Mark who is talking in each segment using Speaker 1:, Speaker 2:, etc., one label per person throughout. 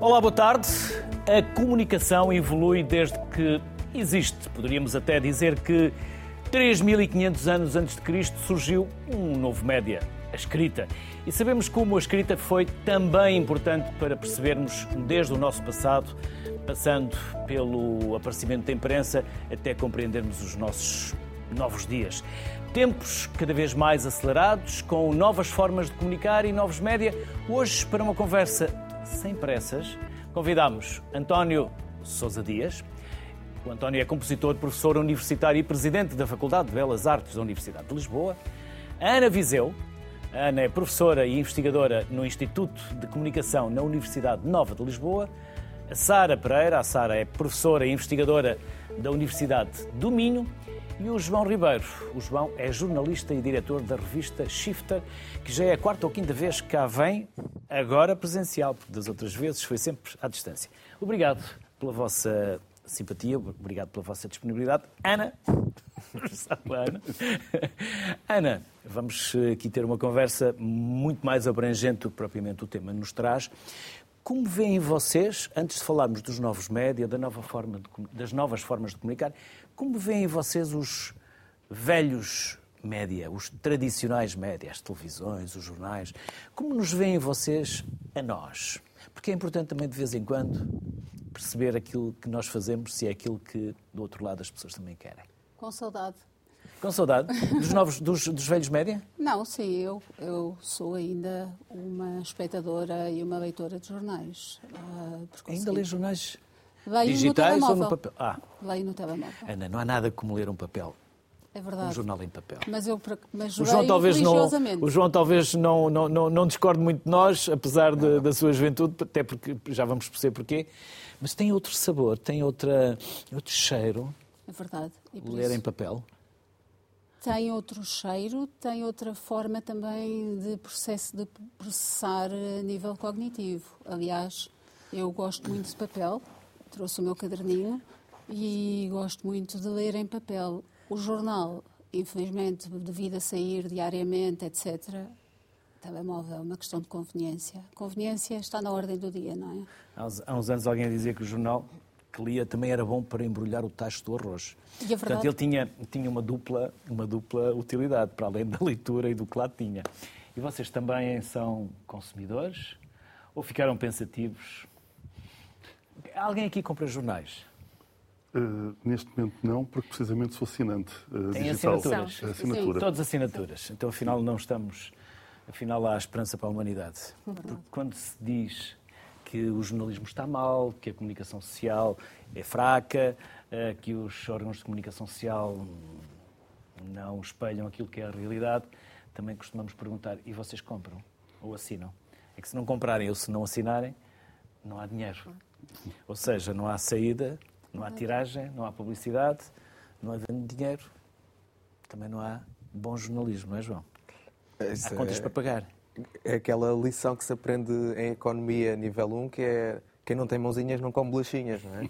Speaker 1: Olá, boa tarde. A comunicação evolui desde que existe. Poderíamos até dizer que 3.500 anos antes de Cristo surgiu um novo média, a escrita. E sabemos como a escrita foi também importante para percebermos desde o nosso passado, passando pelo aparecimento da imprensa, até compreendermos os nossos novos dias. Tempos cada vez mais acelerados, com novas formas de comunicar e novos média. Hoje, para uma conversa sem pressas, convidamos António Sousa Dias. O António é compositor, professor universitário e presidente da Faculdade de Belas Artes da Universidade de Lisboa. A Ana Viseu. A Ana é professora e investigadora no Instituto de Comunicação na Universidade Nova de Lisboa. A Sara Pereira. A Sara é professora e investigadora da Universidade do Minho e o João Ribeiro. O João é jornalista e diretor da revista Shifter, que já é a quarta ou quinta vez que cá vem, agora presencial, porque das outras vezes foi sempre à distância. Obrigado pela vossa simpatia, obrigado pela vossa disponibilidade. Ana, Ana, Ana, vamos aqui ter uma conversa muito mais abrangente do que propriamente o tema nos traz. Como veem vocês, antes de falarmos dos novos média, da nova forma de, das novas formas de comunicar, como veem vocês os velhos média, os tradicionais média, as televisões, os jornais, como nos veem vocês a nós? Porque é importante também, de vez em quando, perceber aquilo que nós fazemos, se é aquilo que, do outro lado, as pessoas também querem.
Speaker 2: Com saudade.
Speaker 1: Com saudade? Dos, novos, dos, dos velhos média?
Speaker 2: Não, sim, eu, eu sou ainda uma espectadora e uma leitora de jornais.
Speaker 1: Uh, ainda lê jornais?
Speaker 2: Leio
Speaker 1: Digitais
Speaker 2: no
Speaker 1: ou no papel?
Speaker 2: Ah. Leio no telemóvel.
Speaker 1: Ana, não há nada como ler um papel.
Speaker 2: É verdade.
Speaker 1: Um jornal em papel.
Speaker 2: Mas eu mas
Speaker 1: o João talvez não O João talvez não, não, não, não discorde muito de nós, apesar de, da sua juventude, até porque já vamos perceber porquê. Mas tem outro sabor, tem outra, outro cheiro.
Speaker 2: É verdade.
Speaker 1: ler isso... em papel.
Speaker 2: Tem outro cheiro, tem outra forma também de processo de processar a nível cognitivo. Aliás, eu gosto muito de papel trouxe o meu caderninho e gosto muito de ler em papel. O jornal, infelizmente, devido a sair diariamente, etc., telemóvel é uma questão de conveniência. Conveniência está na ordem do dia, não é?
Speaker 1: Há uns, há uns anos alguém dizia que o jornal que lia também era bom para embrulhar o tacho do arroz.
Speaker 2: E é verdade...
Speaker 1: Portanto, ele tinha, tinha uma, dupla, uma dupla utilidade, para além da leitura e do que lá tinha. E vocês também são consumidores? Ou ficaram pensativos Alguém aqui compra jornais?
Speaker 3: Uh, neste momento não, porque precisamente sou assinante uh,
Speaker 1: Tem
Speaker 3: digital.
Speaker 1: assinaturas?
Speaker 3: Assinatura.
Speaker 1: Sim. Todas assinaturas. Então, afinal, não estamos... Afinal, há esperança para a humanidade. Porque quando se diz que o jornalismo está mal, que a comunicação social é fraca, uh, que os órgãos de comunicação social não espelham aquilo que é a realidade, também costumamos perguntar, e vocês compram ou assinam? É que se não comprarem ou se não assinarem, não há dinheiro. Ou seja, não há saída, não há tiragem, não há publicidade, não há dinheiro, também não há bom jornalismo, não é, João? Isso há contas é, para pagar.
Speaker 4: É aquela lição que se aprende em economia nível 1, que é quem não tem mãozinhas não come bolachinhas, não é?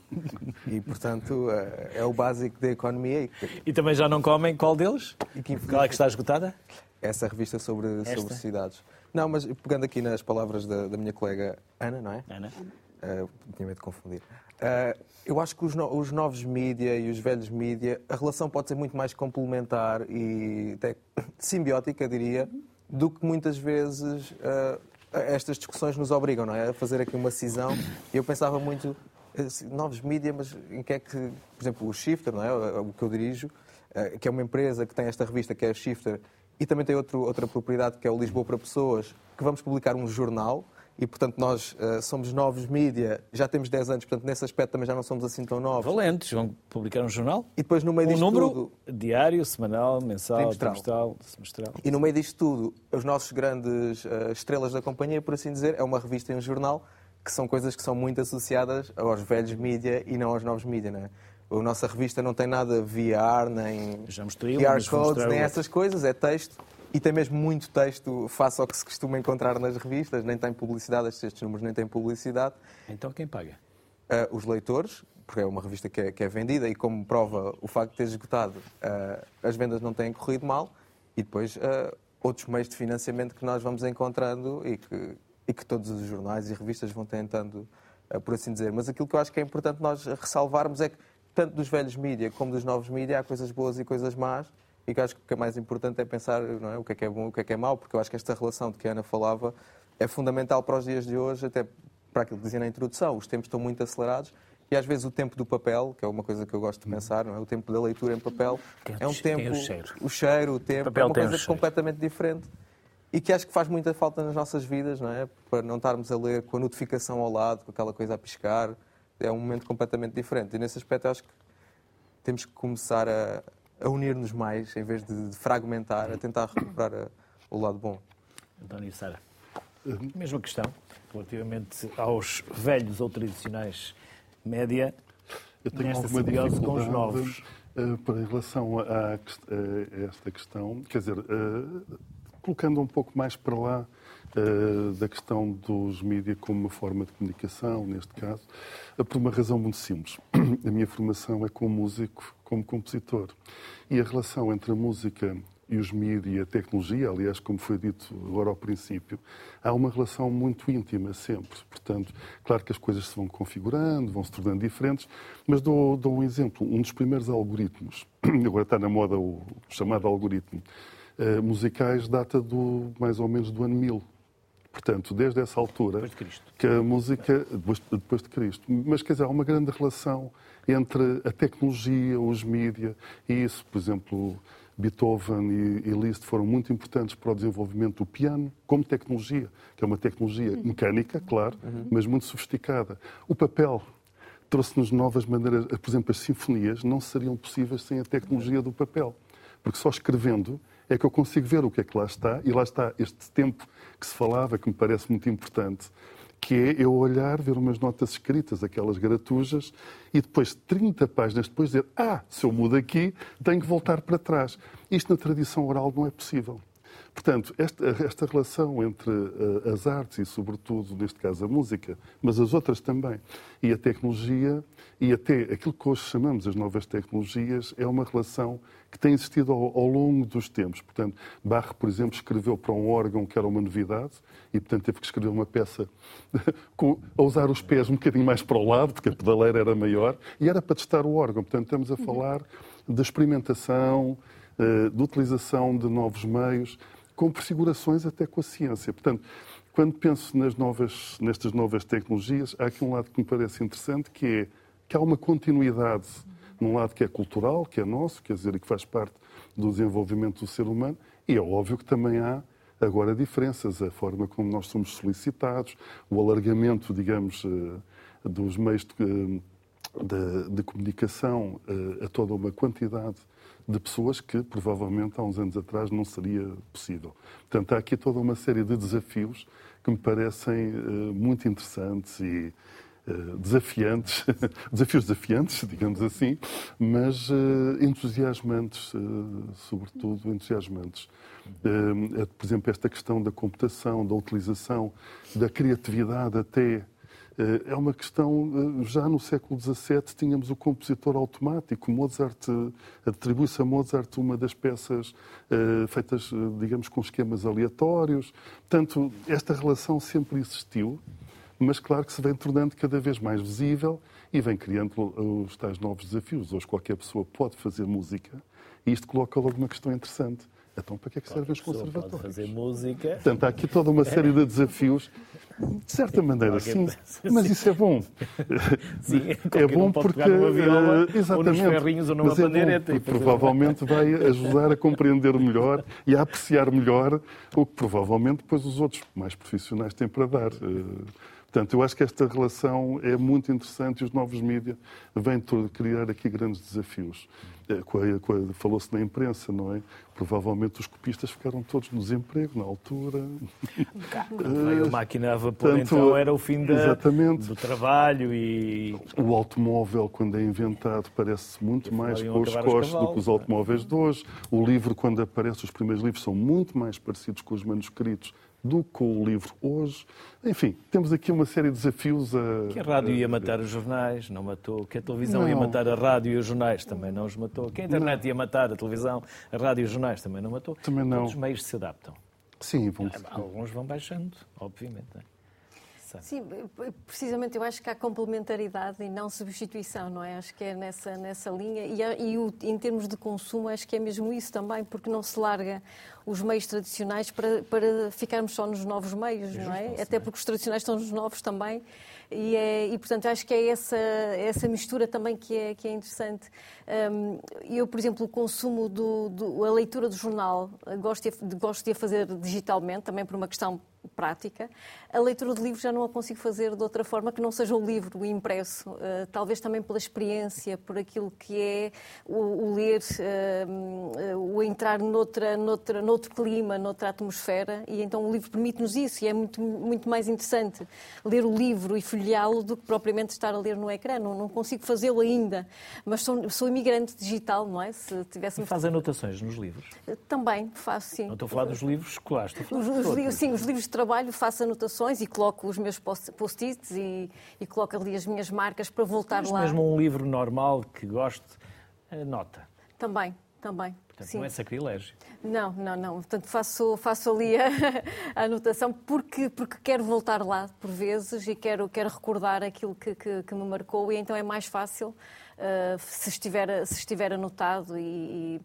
Speaker 4: E, portanto, é, é o básico da economia.
Speaker 1: E também já não comem qual deles? E que, qual é que está esgotada?
Speaker 4: Essa revista sobre, sobre cidades. Não, mas pegando aqui nas palavras da, da minha colega Ana, não é?
Speaker 1: Ana.
Speaker 4: Uh, tinha medo de confundir. Uh, eu acho que os, no, os novos mídia e os velhos mídia, a relação pode ser muito mais complementar e até simbiótica, diria, do que muitas vezes uh, estas discussões nos obrigam, não é? A fazer aqui uma cisão. Eu pensava muito, assim, novos mídia, mas em que é que, por exemplo, o Shifter, não é? O que eu dirijo, que é uma empresa que tem esta revista que é a Shifter, e também tem outro, outra propriedade que é o Lisboa para Pessoas, que vamos publicar um jornal e, portanto, nós uh, somos novos mídia, já temos 10 anos, portanto, nesse aspecto também já não somos assim tão novos.
Speaker 1: Valentes, vão publicar um jornal?
Speaker 4: E depois, no meio
Speaker 1: um
Speaker 4: disto
Speaker 1: número
Speaker 4: tudo...
Speaker 1: diário, semanal, mensal, trimestral. trimestral, semestral.
Speaker 4: E no meio disto tudo, os nossos grandes uh, estrelas da companhia, por assim dizer, é uma revista e um jornal, que são coisas que são muito associadas aos velhos mídia e não aos novos mídia, não é? A nossa revista não tem nada VR, nem
Speaker 1: Já mostrei,
Speaker 4: QR codes, nem essas coisas, é texto. E tem mesmo muito texto face ao que se costuma encontrar nas revistas, nem tem publicidade, estes números nem têm publicidade.
Speaker 1: Então quem paga?
Speaker 4: Uh, os leitores, porque é uma revista que é, que é, vendida e como prova o facto de ter esgotado, uh, as vendas não têm corrido mal e depois uh, outros meios de financiamento que nós vamos encontrando e que, e que todos os jornais e revistas vão tentando por assim dizer. Mas aquilo que eu acho que é importante nós ressalvarmos é que, tanto dos velhos mídia como dos novos mídia, há coisas boas e coisas más, e que acho que o que é mais importante é pensar não é, o que é que é bom e o que é que é mau, porque eu acho que esta relação de que a Ana falava é fundamental para os dias de hoje, até para aquilo que dizia na introdução. Os tempos estão muito acelerados e às vezes o tempo do papel, que é uma coisa que eu gosto de pensar, não é? o tempo da leitura em papel, é um tempo.
Speaker 1: é o cheiro?
Speaker 4: O cheiro, o tempo,
Speaker 1: papel
Speaker 4: é uma
Speaker 1: o
Speaker 4: coisa completamente diferente e que acho que faz muita falta nas nossas vidas, não é? Para não estarmos a ler com a notificação ao lado, com aquela coisa a piscar. É um momento completamente diferente. E nesse aspecto acho que temos que começar a, a unir-nos mais, em vez de, fragmentar, a tentar recuperar a- o lado bom.
Speaker 1: António e Sara, mesma questão, relativamente aos velhos ou tradicionais média,
Speaker 3: Eu tenho
Speaker 1: nesta
Speaker 3: alguma
Speaker 1: simbiose com os novos.
Speaker 3: eh, para em relação a, a- esta questão, quer dizer, eh, colocando um pouco mais para lá eh, da questão dos mídias como uma forma de comunicação, neste caso, eh, por uma razão muito simples. A minha formação é como músico, como compositor. E a relação entre a música e os mídias e a tecnologia, aliás, como foi dito agora ao princípio, há uma relação muito íntima sempre. Portanto, claro que as coisas se vão configurando, vão se tornando diferentes, mas dou, dou um exemplo. Um dos primeiros algoritmos, agora está na moda o chamado algoritmo, eh, musicais data do mais ou menos do ano 1000. Portanto, desde essa altura,
Speaker 1: Depois de Cristo.
Speaker 3: que a música, depois, depois de Cristo, mas quer dizer, há uma grande relação entre a tecnologia, os mídias e isso. Por exemplo, Beethoven e, e Liszt foram muito importantes para o desenvolvimento do piano como tecnologia, que é uma tecnologia mecânica, claro, mas muito sofisticada. O papel trouxe-nos novas maneiras, por exemplo, as sinfonias não seriam possíveis sem a tecnologia do papel. Porque só escrevendo é que eu consigo ver o que é que lá está, e lá está este tempo que se falava, que me parece muito importante, que é eu olhar, ver umas notas escritas, aquelas gratujas, e depois, 30 páginas depois, dizer: Ah, se eu mudo aqui, tenho que voltar para trás. Isto na tradição oral não é possível. Portanto, esta, esta relação entre eh, as artes e, sobretudo, neste caso, a música, mas as outras também, e a tecnologia, e até aquilo que hoje chamamos as novas tecnologias, é uma relação que tem existido ao, ao longo dos tempos. Portanto, Bach, por exemplo, escreveu para um órgão que era uma novidade, e, portanto, teve que escrever uma peça com, a usar os pés um bocadinho mais para o lado, porque a pedaleira era maior, e era para testar o órgão. Portanto, estamos a falar de experimentação, eh, de utilização de novos meios, com prefigurações até com a ciência. Portanto, quando penso nas novas, nestas novas tecnologias, há aqui um lado que me parece interessante, que é que há uma continuidade num lado que é cultural, que é nosso, quer dizer, e que faz parte do desenvolvimento do ser humano, e é óbvio que também há agora diferenças, a forma como nós somos solicitados, o alargamento, digamos, eh, dos meios de, de, de comunicação eh, a toda uma quantidade de pessoas que provavelmente há uns anos atrás não seria possível. Portanto, há aqui toda uma série de desafios que me parecem eh, muito interessantes e eh, desafiantes, desafios desafiantes, digamos assim, mas eh, entusiasmantes, eh, sobretudo entusiasmantes. Eh, por exemplo, esta questão da computação, da utilização, da criatividade até eh, é uma questão, eh, já no século XVII tínhamos o compositor automático. Mozart, eh, atribui-se a Mozart uma das peças eh, feitas, eh, digamos, com esquemas aleatórios. Portanto, esta relação sempre existiu, mas claro que se vem tornando cada vez mais visível e vem criando os tais novos desafios. Hoje qualquer pessoa pode fazer música e isto coloca logo uma questão interessante. Então, para que é que servem os
Speaker 1: pessoa pode
Speaker 3: conservatórios?
Speaker 1: fazer música.
Speaker 3: Portanto, há aqui toda uma série de desafios. De certa maneira, sim, mas isso é bom.
Speaker 1: Sim,
Speaker 3: É
Speaker 1: qualquer
Speaker 3: bom porque.
Speaker 1: viola,
Speaker 3: eh,
Speaker 1: ou
Speaker 3: exatamente.
Speaker 1: ou numa
Speaker 3: Mas é bom,
Speaker 1: e
Speaker 3: porque provavelmente vai ajudar a compreender melhor e a apreciar melhor o que provavelmente depois os outros mais profissionais têm para dar. Eh, Portanto, eu acho que esta relação é muito interessante e os novos mídias vêm criar aqui grandes desafios. Eh, a- Falou-se na imprensa, não é? Provavelmente os copistas ficaram todos no desemprego na altura.
Speaker 1: Veio a máquina a vapor,
Speaker 3: Portanto,
Speaker 1: então era o fim da- do trabalho e
Speaker 3: O automóvel, quando é inventado, parece muito mais com os costos do que os
Speaker 1: é?
Speaker 3: automóveis de hoje. O livro, quando aparece, os primeiros livros são muito mais parecidos com os manuscritos do que com o livro hoje. Enfim, temos aqui uma série de desafios a.
Speaker 1: que a rádio ia matar os jornais, não matou. Que a televisão ia
Speaker 3: Não.
Speaker 1: matar a rádio e os jornais, também não os matou. Que a internet ia matar a televisão, a rádio e os jornais, também não matou.
Speaker 3: Também não.
Speaker 1: Todos os meios se adaptam.
Speaker 3: Sim, vão.
Speaker 1: Alguns vão baixando, obviamente. não é?
Speaker 5: Sim, precisamente eu acho que há complementaridade e não substituição, não é? Acho que é nessa, nessa linha. E, e o, em termos de consumo, acho que é mesmo isso também, porque não se larga os meios tradicionais para, para ficarmos só nos novos meios, é não é? Até porque os tradicionais estão nos novos também. E, é, e, portanto, acho que é essa, essa mistura também que é, que é interessante. Um, eu, por exemplo, o consumo, do, do, a leitura do jornal, gosto de, gosto de a fazer digitalmente, também por uma questão prática. A leitura de livros já não a consigo fazer de outra forma que não seja o livro, o impresso. Uh, talvez também pela experiência, por aquilo que é o, o ler, uh, o entrar noutra, noutra, noutro clima, noutra atmosfera. E então o livro permite-nos isso e é muito, muito mais interessante ler o livro e folheá-lo do que propriamente estar a ler no ecrã. Não, não consigo fazê-lo ainda, mas sou, sou imigrante digital, não é?
Speaker 1: Se tivéssemos... E faz anotações nos livros?
Speaker 5: Também faço, sim.
Speaker 1: Não estou a falar dos livros escolares, estou a
Speaker 5: falar os, os, Sim, os livros trabalho faço anotações e coloco os meus post-its e, e, coloco ali as minhas marcas para voltar
Speaker 1: Mas
Speaker 5: lá.
Speaker 1: mesmo um livro normal que goste, nota.
Speaker 5: Também, também.
Speaker 1: Portanto, não é sacrilégio.
Speaker 5: Não, não, não. Portanto, faço, faço ali a, a, anotação porque, porque quero voltar lá por vezes e quero, quero recordar aquilo que, que, que me marcou e então é mais fácil uh, se, estiver, se estiver anotado e, e,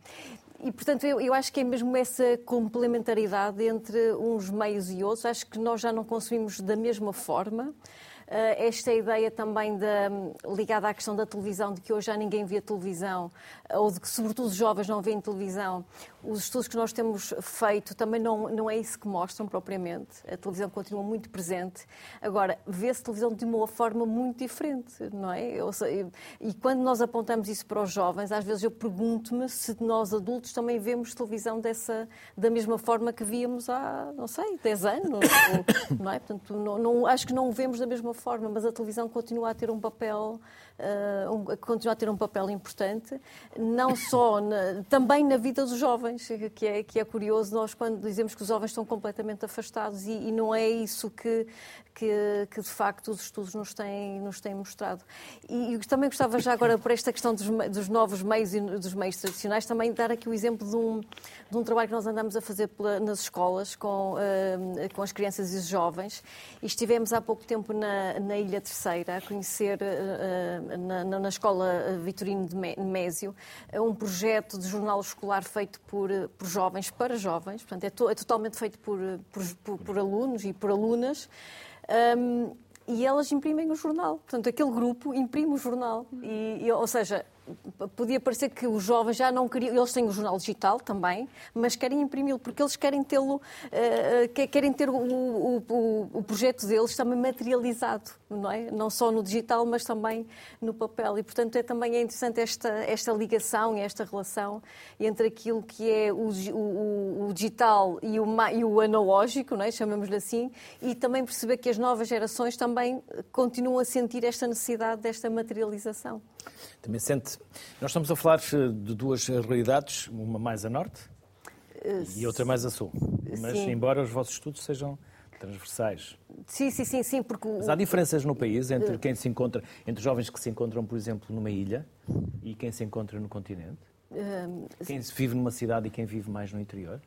Speaker 5: portanto, eu, eu, acho que é mesmo essa complementaridade entre uns meios e outros. Acho que nós já não consumimos da mesma forma. Eh, esta ideia também da, ligada à questão da televisão, de que hoje já ninguém vê televisão, ou de que, sobretudo, os jovens não veem televisão. Os estudos que nós temos feito também não, não é isso que mostram propriamente. A televisão continua muito presente. Agora, vê-se televisão de uma forma muito diferente, não é? E quando nós apontamos isso para os jovens, às vezes eu pergunto-me se nós adultos também vemos televisão dessa, da mesma forma que víamos há, não sei, 10 anos, não é? Portanto, não, não, acho que não o vemos da mesma forma, mas a televisão continua a ter um papel uh, continua a ter um papel importante, não só na, também na vida dos jovens, que é, que é curioso nós quando dizemos que os jovens estão completamente afastados e, e não é isso que, que, que, de facto os estudos nos têm, nos têm mostrado. E, e também gostava já agora, por esta questão dos, dos, novos meios e dos meios tradicionais, também dar aqui o exemplo de um, de um trabalho que nós andamos a fazer pela, nas escolas com, uh, com as crianças e os jovens. E estivemos há pouco tempo na, na Ilha Terceira a conhecer uh, na, na, Escola Vitorino de Mésio um projeto de jornal escolar feito por, por jovens para jovens, portanto é, to, é totalmente feito por, por, por, alunos e por alunas. Um, e elas imprimem o jornal. Portanto, aquele grupo imprime o jornal. E, e, ou seja, podia parecer que os jovens já não queriam, eles têm o jornal digital também, mas querem imprimi-lo porque eles querem tê-lo, uh, querem ter o, o, o, projeto deles também materializado, não é? Não só no digital, mas também no papel. E portanto é também é interessante esta esta ligação esta relação entre aquilo que é o, digital e o, e o analógico, é? Chamamos-lhe assim, e também perceber que as novas gerações também continuam a sentir esta necessidade desta materialização.
Speaker 1: Também sente. Nós estamos a falar eh, de duas realidades, uma mais a norte e outra mais a sul. Mas, sim. embora os vossos estudos sejam transversais.
Speaker 5: Sim, sim, sim, sim, porque...
Speaker 1: Mas há diferenças no país entre quem se encontra, entre jovens que se encontram, por exemplo, numa ilha e quem se encontra no continente? Quem vive numa cidade e quem vive mais no interior?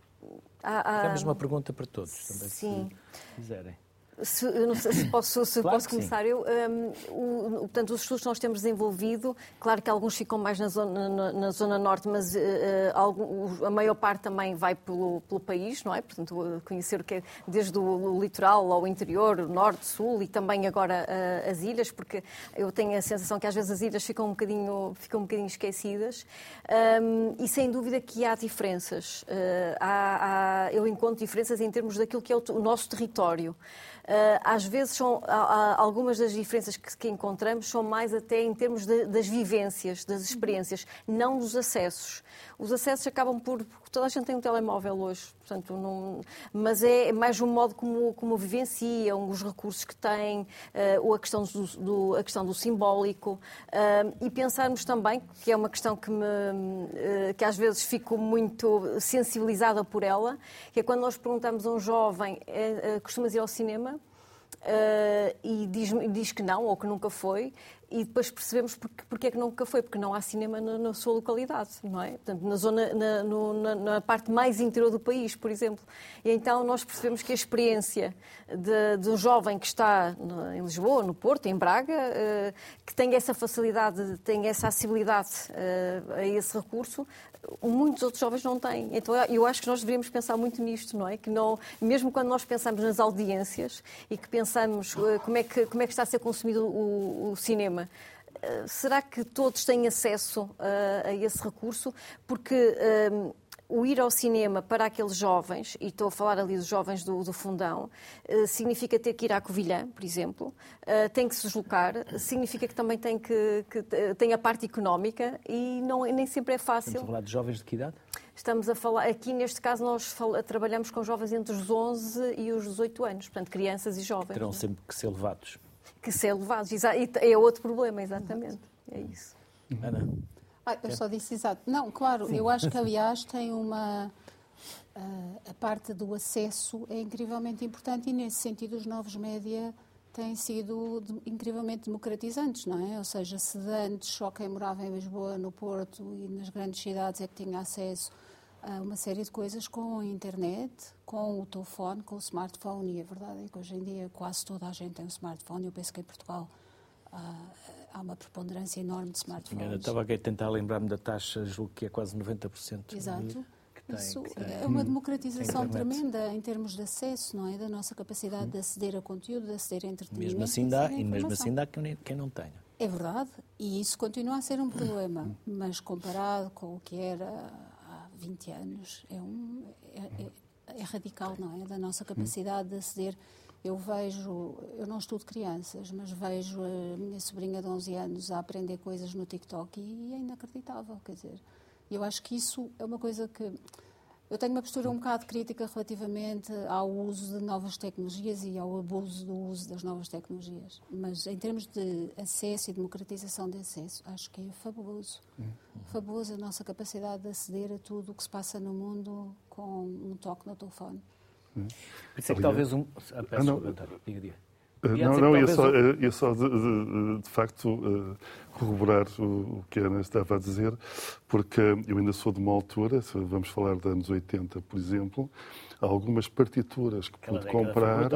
Speaker 1: Há, há... É a mesma pergunta para todos, também, sim. se quiserem.
Speaker 5: Se, não sei se posso, se claro posso começar. Eu, um, o, portanto, os estudos que nós temos desenvolvido, claro que alguns ficam mais na zona, na, na zona norte, mas uh, algum, a maior parte também vai pelo, pelo país, não é? Portanto, conhecer o que é, desde o, litoral ao interior, norte, sul e também agora uh, as ilhas, porque eu tenho a sensação que às vezes as ilhas ficam um bocadinho, ficam um bocadinho esquecidas. Um, e sem dúvida que há diferenças. Uh, há, há, eu encontro diferenças em termos daquilo que é o, o nosso território. Ah, às vezes são algumas das diferenças que, encontramos são mais até em termos de, das vivências, das experiências, não dos acessos. Os acessos acabam por. Toda a gente tem um telemóvel hoje, portanto, não, mas é mais um modo como, como vivenciam, os recursos que têm, uh, ou a questão do, do, a questão do simbólico. Uh, e pensarmos também, que é uma questão que, me, uh, que às vezes fico muito sensibilizada por ela, que é quando nós perguntamos a um jovem: costumas ir ao cinema? Uh, e diz, diz, que não ou que nunca foi, e depois percebemos porque, porque é que nunca foi, porque não há cinema na, na sua localidade, não é? Portanto, na zona, na, no, na, na, parte mais interior do país, por exemplo. E então nós percebemos que a experiência de, de um jovem que está em Lisboa, no Porto, em Braga, uh, que tem essa facilidade, tem essa acessibilidade uh, a esse recurso, muitos outros jovens não têm. Então eu acho que nós deveríamos pensar muito nisto, não é? Que não, mesmo quando nós pensamos nas audiências e que pensamos uh, como é que, como é que está a ser consumido o, o cinema, uh, será que todos têm acesso uh, a esse recurso? Porque o ir ao cinema para aqueles jovens, e estou a falar ali dos jovens do, do fundão, uh, significa ter que ir à Covilhã, por exemplo, uh, tem que se deslocar, significa que também tem que, que tem a parte económica e não, nem sempre é fácil.
Speaker 1: Estamos a falar de jovens de que idade?
Speaker 5: Estamos a falar, aqui neste caso nós trabalhamos com jovens entre os 11 e os 18 anos, portanto crianças e jovens.
Speaker 1: Terão é? sempre que ser levados.
Speaker 5: Que ser levados, é outro problema, exatamente. É isso.
Speaker 1: Ana?
Speaker 2: Ah, eu só disse exato. Não, claro, Sim. eu acho que, aliás, tem uma. Uh, a parte do acesso é incrivelmente importante e, nesse sentido, os novos média têm sido de, incrivelmente democratizantes, não é? Ou seja, se antes só quem morava em Lisboa, no Porto e nas grandes cidades é que tinha acesso a uma série de coisas com a internet, com o telefone, com o smartphone, e a verdade é que hoje em dia quase toda a gente tem um smartphone, eu penso que em Portugal. Uh, há uma preponderância enorme de smartphones.
Speaker 1: Eu estava aqui a tentar lembrar-me da taxa, julgo que é quase 90%.
Speaker 2: Exato. Tem, Isso é uma democratização tremenda em termos de acesso, não é? Da nossa capacidade hum. de aceder a conteúdo, de aceder a entretenimento.
Speaker 1: Mesmo assim dá, e mesmo assim dá quem, quem não tenha.
Speaker 2: É verdade, e isso continua a ser um problema, mas comparado com o que era há 20 anos, é, um, é, é, é radical, não é? Da nossa capacidade de aceder eu vejo, eu não estudo crianças, mas vejo a minha sobrinha de 11 anos a aprender coisas no TikTok e é inacreditável, quer dizer. Eu acho que isso é uma coisa que eu tenho uma postura um bocado crítica relativamente ao uso de novas tecnologias e ao abuso do uso das novas tecnologias. Mas em termos de acesso e democratização de acesso, acho que é fabuloso. Uhum. Fabuloso a nossa capacidade de aceder a tudo o que se passa no mundo com um toque no telefone.
Speaker 1: Por isso é que talvez um. Ah, peço ah, não. diga, diga.
Speaker 3: Não, não, ia só, ia só de, de, de facto uh, corroborar o, o, que a Ana estava a dizer, porque eu ainda sou de uma altura, se vamos falar de anos 80, por exemplo, há algumas partituras que Aquela pude comprar.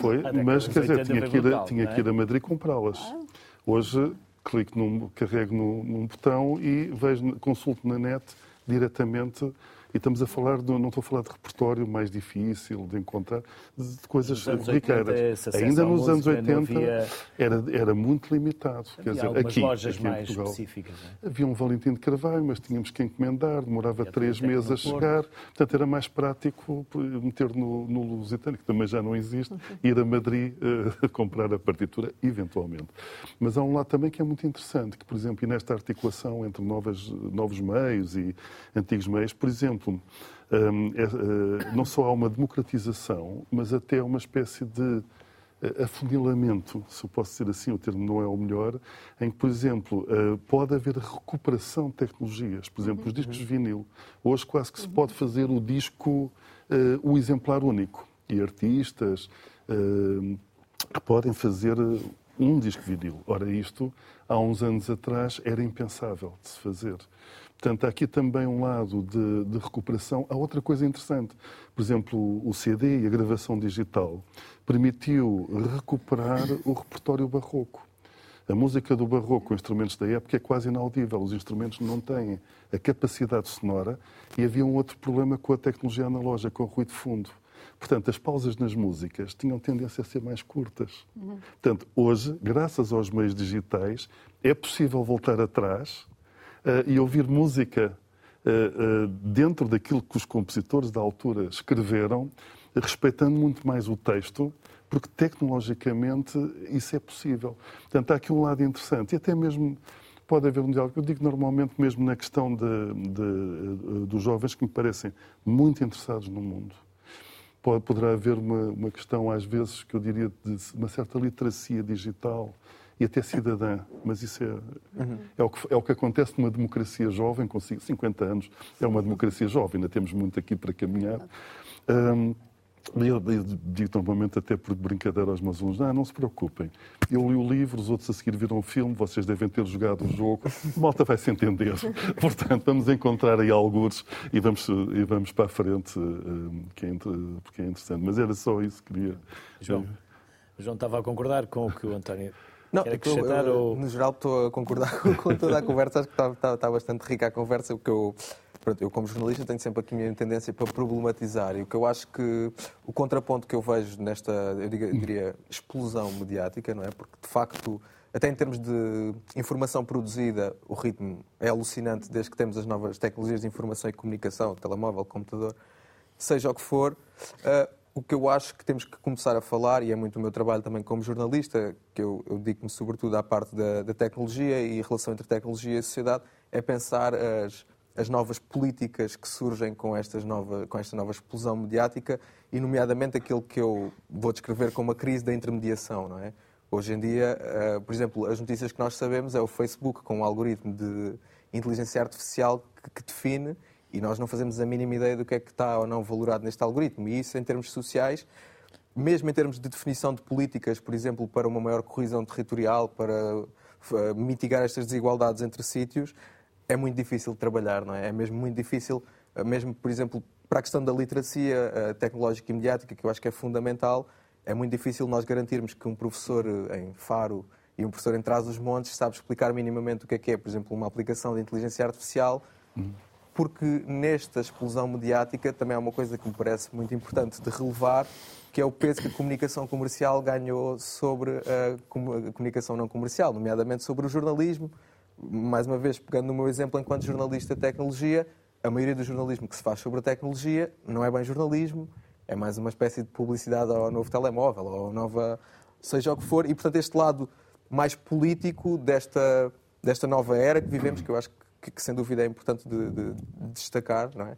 Speaker 3: Foi, foi mas quer dizer, tinha que, ir a, tinha que ir a Madrid comprá-las. Ah. Hoje clico num, carrego num, num botão e vejo, consulto na net diretamente e estamos a falar, de, não estou a falar de repertório mais difícil de encontrar, de coisas riqueiras. Ainda nos anos 80 havia... era, era muito limitado.
Speaker 1: Havia Quer dizer, aqui, lojas aqui mais Portugal, específicas.
Speaker 3: É? Havia um Valentim de Carvalho, mas tínhamos que encomendar, demorava três meses a chegar. Portanto, era mais prático meter no, no Lusitano, que também já não existe, uhum. ir a Madrid uh, comprar a partitura, eventualmente. Mas há um lado também que é muito interessante, que, por exemplo, e nesta articulação entre novas, novos meios e antigos meios, por exemplo, exemplo, hum, é, é, não só há uma democratização, mas até uma espécie de eh, afunilamento, se eu posso dizer assim, o termo não é o melhor, em que, por exemplo, eh, pode haver recuperação de tecnologias. Por exemplo, os discos de vinil. Hoje quase que se pode fazer o disco, eh, o exemplar único. E artistas que podem fazer um disco vinil. Ora, isto, há uns anos atrás, era impensável de se fazer. Portanto, há aqui também um lado de, de, recuperação. Há outra coisa interessante. Por exemplo, o CD e a gravação digital permitiu recuperar o repertório barroco. A música do barroco, com instrumentos da época, é quase inaudível. Os instrumentos não têm a capacidade sonora e havia um outro problema com a tecnologia analógica, com o ruído de fundo. Portanto, as pausas nas músicas tinham tendência a ser mais curtas. Uhum. Portanto, hoje, graças aos meios digitais, é possível voltar atrás e ouvir música uh, uh, dentro daquilo que os compositores da altura escreveram, respeitando muito mais o texto, porque tecnologicamente isso é possível. Portanto, há aqui um lado interessante e até mesmo pode haver um diálogo. Eu digo normalmente mesmo na questão de, de, dos jovens que me parecem muito interessados no mundo. Pode, poderá haver uma, uma questão, às vezes, que eu diria de uma certa literacia digital, e até cidadã. Mas isso é, uhum. é, o que, é o que acontece numa democracia jovem, com 50 anos. É uma democracia jovem, ainda temos muito aqui para caminhar. Um, eu, eu digo normalmente até por brincadeira aos meus alunos, não, não se preocupem. Eu li o livro, os outros a seguir viram o filme, vocês devem ter jogado o jogo, malta vai se entender. Portanto, vamos encontrar aí alguns e vamos, e vamos para a frente, eh, que é, porque é interessante. Mas era só isso que queria.
Speaker 1: João, João estava a concordar com o que o António
Speaker 4: não? Eu,
Speaker 1: ou...
Speaker 4: No geral, estou a concordar com, com toda a conversa. Acho que está, está, está bastante rica a conversa. O que eu Pronto, eu, como jornalista, tenho sempre aqui a minha tendência para problematizar. E o que eu acho que o contraponto que eu vejo nesta, eu diria, explosão mediática, não é? Porque, de facto, até em termos de informação produzida, o ritmo é alucinante desde que temos as novas tecnologias de informação e comunicação, telemóvel, computador, seja o que for. Uh, o que eu acho que temos que começar a falar, e é muito o meu trabalho também como jornalista, que eu, eu digo-me sobretudo à parte da, da, tecnologia e a relação entre tecnologia e sociedade, é pensar as as novas políticas que surgem com, estas nova, com esta nova explosão mediática e, nomeadamente, aquilo que eu vou descrever como a crise da intermediação. Não é? Hoje em dia, uh, por exemplo, as notícias que nós sabemos é o Facebook com um algoritmo de inteligência artificial que, que, define e nós não fazemos a mínima ideia do que é que está ou não valorado neste algoritmo. E isso, em termos sociais, mesmo em termos de definição de políticas, por exemplo, para uma maior coesão territorial, para uh, mitigar estas desigualdades entre sítios, é muito difícil de trabalhar, não é? É mesmo muito difícil, eh, mesmo, por exemplo, para a questão da literacia eh, tecnológica e mediática, que eu acho que é fundamental, é muito difícil nós garantirmos que um professor eh, em Faro e um professor em Trás-os-Montes sabe explicar minimamente o que é que é, por exemplo, uma aplicação de inteligência artificial, porque nesta explosão mediática também há uma coisa que me parece muito importante de relevar, que é o peso que a comunicação comercial ganhou sobre a comunicação não comercial, nomeadamente sobre o jornalismo, mais uma vez, pegando no meu exemplo enquanto jornalista de tecnologia, a maioria do jornalismo que se faz sobre a tecnologia não é bem jornalismo, é mais uma espécie de publicidade ao novo telemóvel, ou nova, seja o que for, e portanto este lado mais político desta, desta nova era que vivemos, que eu acho que, que sem dúvida é importante de, de, de destacar, não é?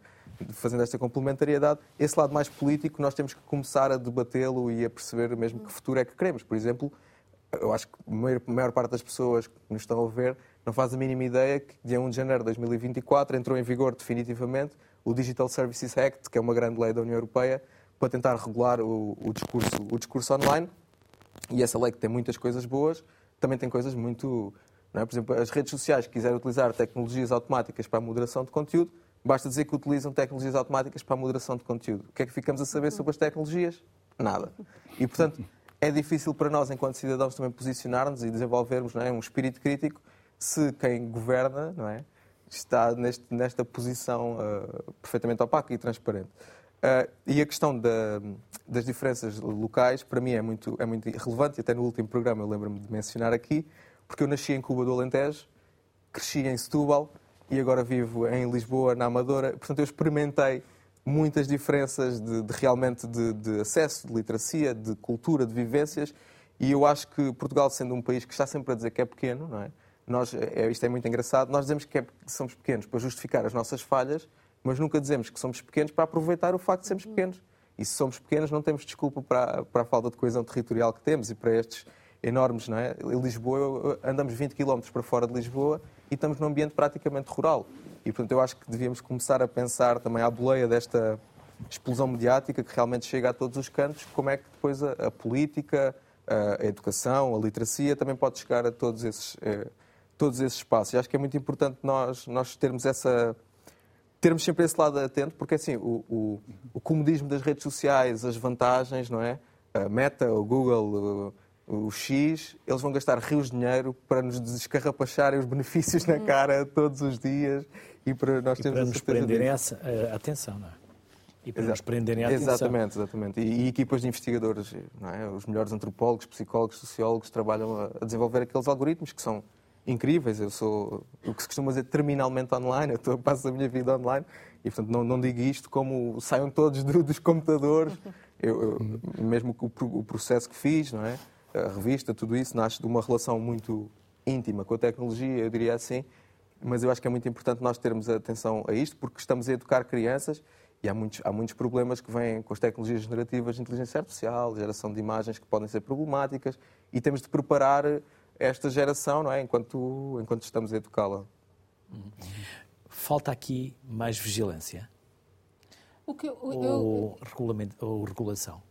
Speaker 4: fazendo esta complementariedade, esse lado mais político nós temos que começar a debatê-lo e a perceber mesmo que futuro é que queremos. Por exemplo, eu acho que a maior, a maior parte das pessoas que nos estão a ver não faz a mínima ideia que, dia 1 de janeiro de 2024, entrou em vigor definitivamente o Digital Services Act, que é uma grande lei da União Europeia, para tentar regular o, o, discurso, o discurso online. E essa lei, que tem muitas coisas boas, também tem coisas muito. É? Por exemplo, as redes sociais que quiserem utilizar tecnologias automáticas para a moderação de conteúdo, basta dizer que utilizam tecnologias automáticas para a moderação de conteúdo. O que é que ficamos a saber sobre as tecnologias? Nada. E, portanto, é difícil para nós, enquanto cidadãos, também posicionarmos e desenvolvermos é? um espírito crítico se quem governa é, está neste, nesta posição uh, perfeitamente opaca e transparente. Uh, e a questão da, das diferenças locais, para mim, é muito, é muito relevante, e até no último programa eu lembro-me de mencionar aqui, porque eu nasci em Cuba do Alentejo, cresci em Setúbal e agora vivo em Lisboa, na Amadora. Portanto, eu experimentei muitas diferenças de, de realmente de, de, acesso, de literacia, de cultura, de vivências, e eu acho que Portugal, sendo um país que está sempre a dizer que é pequeno, não é? Nós, é, isto é muito engraçado, nós dizemos que, é, que somos pequenos para justificar as nossas falhas, mas nunca dizemos que somos pequenos para aproveitar o facto de sermos pequenos. E se somos pequenos, não temos desculpa para, para a falta de coesão territorial que temos e para estes enormes, não é? Em Lisboa, andamos 20 km para fora de Lisboa e estamos num ambiente praticamente rural. E, portanto, eu acho que devíamos começar a pensar também à boleia desta explosão mediática que realmente chega a todos os cantos, como é que depois a, a política, a, a, educação, a literacia também pode chegar a todos esses, eh, todos esses espaços. E acho que é muito importante nós, nós termos essa termos sempre esse lado atento, porque assim, o, o, o comodismo das redes sociais, as vantagens, não é? A Meta, o Google, o, X, eles vão gastar rios de dinheiro para nos descarrapacharem os benefícios na cara todos os dias e para nós
Speaker 1: e
Speaker 4: termos
Speaker 1: para nos prenderem essa, a atenção, não é? E para Exato. nos prenderem a atenção.
Speaker 4: Exatamente, exatamente. E, e, equipas de investigadores, não é? os melhores antropólogos, psicólogos, sociólogos trabalham a, a desenvolver aqueles algoritmos que são incríveis. Eu sou o que se costuma dizer terminalmente online, eu estou, passo a minha vida online e, portanto, não, não digo isto como saiam todos do, dos computadores. Eu, eu, mesmo o, o processo que fiz, não é? A revista, tudo isso nasce de uma relação muito íntima com a tecnologia, eu diria assim. Mas eu acho que é muito importante nós termos atenção a isto, porque estamos a educar crianças e há muitos, há muitos problemas que vêm com as tecnologias generativas de inteligência artificial, geração de imagens que podem ser problemáticas, e temos de preparar esta geração, não é? enquanto, enquanto estamos a educá-la.
Speaker 1: Falta aqui mais vigilância?
Speaker 2: O que eu,
Speaker 1: ou,
Speaker 2: eu,
Speaker 1: regulamento, ou regulação?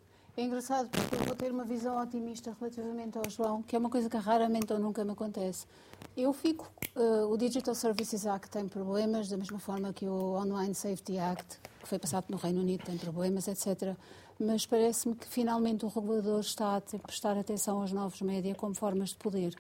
Speaker 2: É engraçado porque eu vou ter uma visão otimista relativamente ao João, que é uma coisa que raramente ou nunca me acontece. Eu fico. Uh, o Digital Services Act tem problemas, da mesma forma que o Online Safety Act, que foi passado no Reino Unido, tem problemas, etc. Mas parece-me que finalmente o regulador está a prestar atenção aos novos média como formas de poder.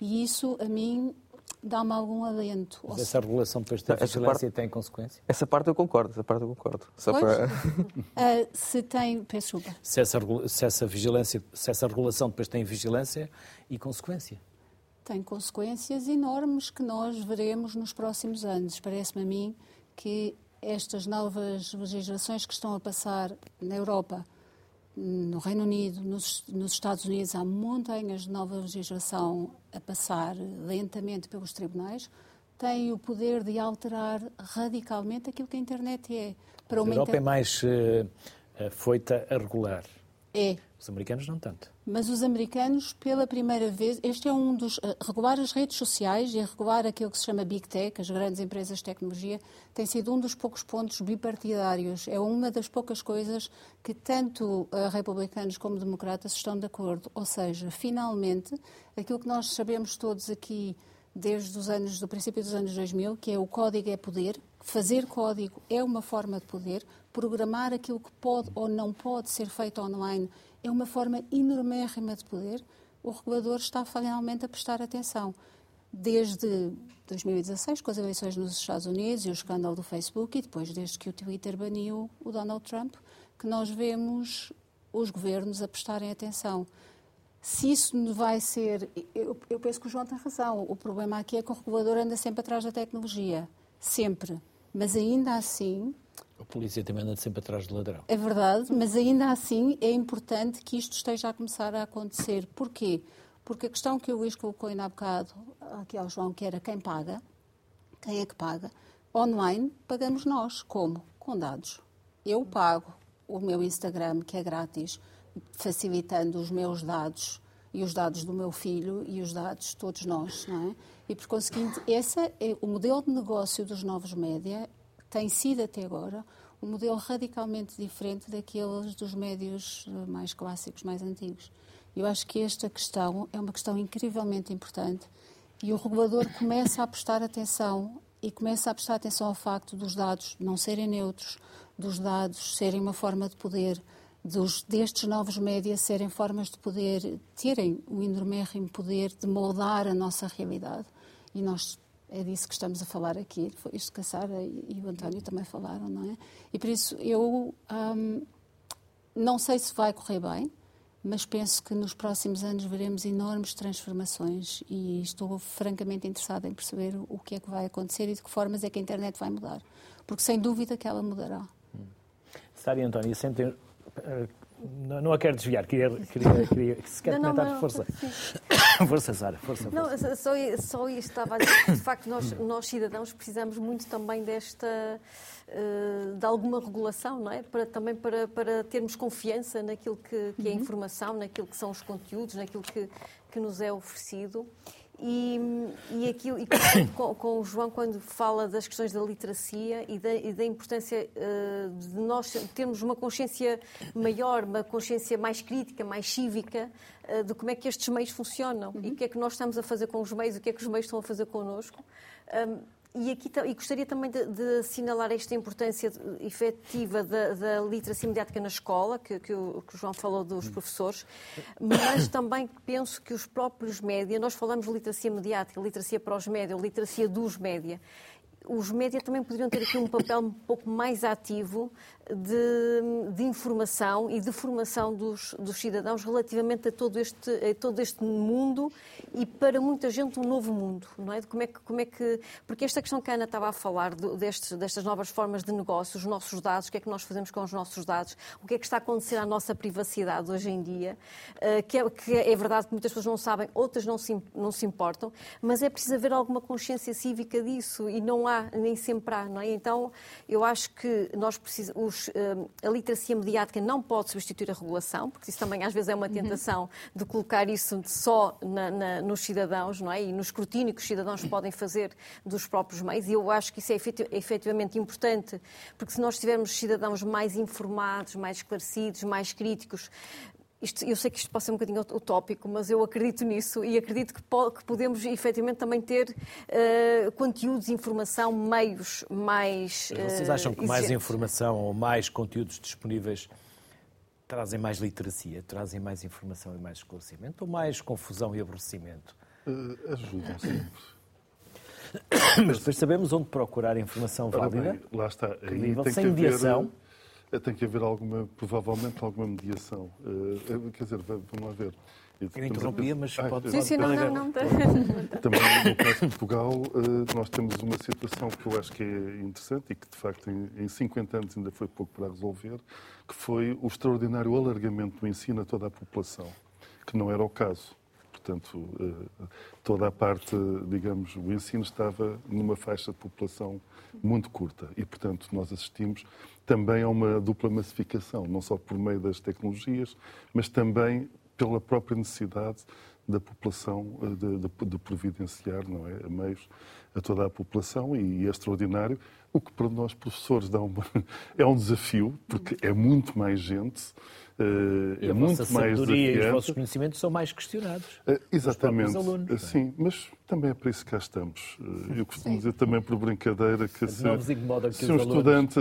Speaker 2: E isso, a mim, dá-me algum alento.
Speaker 1: Mas essa regulação depois da vigilância parte, tem consequência?
Speaker 4: Essa parte eu concordo, essa parte eu concordo.
Speaker 2: Só para... uh, se tem, peço desculpa.
Speaker 1: Se essa, se essa vigilância, se essa regulação depois tem vigilância e consequência?
Speaker 2: Tem consequências enormes que nós veremos nos próximos anos. Parece-me a mim que estas novas legislações que estão a passar na Europa, no Reino Unido, nos, nos, Estados Unidos, há montanhas de nova legislação a passar lentamente pelos tribunais, têm o poder de alterar radicalmente aquilo que a internet é.
Speaker 1: Para a Europa inter... é mais uh, foita a regular.
Speaker 2: É.
Speaker 1: Os americanos não tanto.
Speaker 2: Mas os americanos, pela primeira vez, este é um dos. Uh, regular as redes sociais e regular aquilo que se chama Big Tech, as grandes empresas de tecnologia, tem sido um dos poucos pontos bipartidários. É uma das poucas coisas que tanto uh, republicanos como democratas estão de acordo. Ou seja, finalmente, aquilo que nós sabemos todos aqui desde os anos, do princípio dos anos 2000, que é o código é poder, fazer código é uma forma de poder, programar aquilo que pode ou não pode ser feito online é uma forma enormérrima de poder, o regulador está finalmente a prestar atenção. Desde 2016, com as eleições nos Estados Unidos e o escândalo do Facebook, e depois desde que o Twitter baniu o Donald Trump, que nós vemos os governos a prestarem atenção. Se isso vai ser. Eu, eu penso que o João tem razão. O problema aqui é que o regulador anda sempre atrás da tecnologia. Sempre. Mas ainda assim,
Speaker 1: a polícia também anda sempre atrás do ladrão.
Speaker 2: É verdade, mas ainda assim é importante que isto esteja a começar a acontecer. Porquê? Porque a questão que o Luís colocou ainda há bocado, aqui ao João, que era quem paga, quem é que paga? Online pagamos nós. Como? Com dados. Eu pago o meu Instagram, que é grátis, facilitando os meus dados e os dados do meu filho e os dados de todos nós, não é? E por conseguinte, esse é o modelo de negócio dos novos média tem sido até agora um modelo radicalmente diferente daqueles dos médios eh, mais clássicos, mais antigos. Eu acho que esta questão é uma questão incrivelmente importante e o regulador começa a prestar atenção e começa a prestar atenção ao facto dos dados não serem neutros, dos dados serem uma forma de poder, dos, destes novos médias serem formas de poder, terem um enormérrimo poder de moldar a nossa realidade. E nós é disso que estamos a falar aqui. Isto que a Sara e o António também falaram, não é? E por isso eu hum, não sei se vai correr bem, mas penso que nos próximos anos veremos enormes transformações e estou francamente interessada em perceber o que é que vai acontecer e de que formas é que a internet vai mudar. Porque sem dúvida que ela mudará. Hum.
Speaker 1: Sara e António, sentem não, não a quero desviar, queria, queria, queria se quer comentar, não, força. força, Sara, força,
Speaker 5: Não,
Speaker 1: força.
Speaker 5: Só, só isto estava a dizer que, de facto, nós, nós cidadãos precisamos muito também desta, uh, de alguma regulação, não é? Para, também para, para termos confiança naquilo que, que é uhum. informação, naquilo que são os conteúdos, naquilo que, que nos é oferecido. E, e, aquilo, e com, com, o João, quando fala das questões da literacia e da, e da importância uh, de nós termos uma consciência maior, uma consciência mais crítica, mais cívica, uh, de como é que estes meios funcionam uhum. e o que é que nós estamos a fazer com os meios, o que é que os meios estão a fazer connosco. Um, e, aqui, e gostaria também de, de assinalar esta importância efetiva da, da literacia mediática na escola, que, que, o, que, o, João falou dos professores, mas também penso que os próprios média, nós falamos de literacia mediática, literacia para os média, literacia dos média, os médias também poderiam ter aqui um papel um pouco mais ativo de, de informação e de formação dos, dos, cidadãos relativamente a todo, este, a todo este mundo e para muita gente um novo mundo, não é? De como é que, como é que porque esta questão que a Ana estava a falar de, destes, destas novas formas de negócio, os nossos dados, o que é que nós fazemos com os nossos dados, o que é que está a acontecer à nossa privacidade hoje em dia, uh, que, é, que é verdade que muitas pessoas não sabem, outras não se, não se importam, mas é preciso haver alguma consciência cívica disso e não há há, nem sempre há, não é? Então, eu acho que nós precisamos, a literacia mediática não pode substituir a regulação, porque isso também às vezes é uma uhum. tentação uhum. de colocar isso só na, na, nos cidadãos, não é? E no escrutínio que os cidadãos podem fazer dos próprios meios, e eu acho que isso é efetivamente importante, porque se nós tivermos cidadãos mais informados, mais esclarecidos, mais críticos, isto, eu sei que isto pode ser um bocadinho utópico, mas eu acredito nisso e acredito que, po que podemos efetivamente também ter uh, conteúdos, informação, meios mais.
Speaker 1: Uh, vocês acham que mais informação ou mais conteúdos disponíveis trazem mais literacia, trazem mais informação e mais esclarecimento ou mais confusão e aborrecimento?
Speaker 3: Uh, ajudam sempre.
Speaker 1: Mas depois sabemos onde procurar informação válida.
Speaker 3: Bem, lá está.
Speaker 1: Aí tem sem mediação. Haver
Speaker 3: tem que haver alguma, provavelmente, alguma mediação. Uh, quer dizer, vamos lá ver.
Speaker 1: Eu interrompia, mas ah, pode...
Speaker 5: Sim, sim, não, não, não.
Speaker 3: Também no caso de Portugal, nós temos uma situação que eu acho que é interessante e que, de facto, em 50 anos ainda foi pouco para resolver, que foi o extraordinário alargamento do ensino a toda a população, que não era o caso. Portanto, toda a parte, digamos, o ensino estava numa faixa de população muito curta e, portanto, nós assistimos também a uma dupla massificação, não só por meio das tecnologias, mas também pela própria necessidade da população eh, de, de, de providenciar não é, meios a toda a população e é extraordinário, o que para nós professores dá uma, é um desafio, porque é muito mais gente
Speaker 1: Uh, e é a muito vossa mais sabedoria e os vossos conhecimentos são mais questionados. Uh,
Speaker 3: exatamente. Alunos, uh, sim, mas também é para isso que cá estamos. eu costumo sim. dizer também por brincadeira que se, se um estudante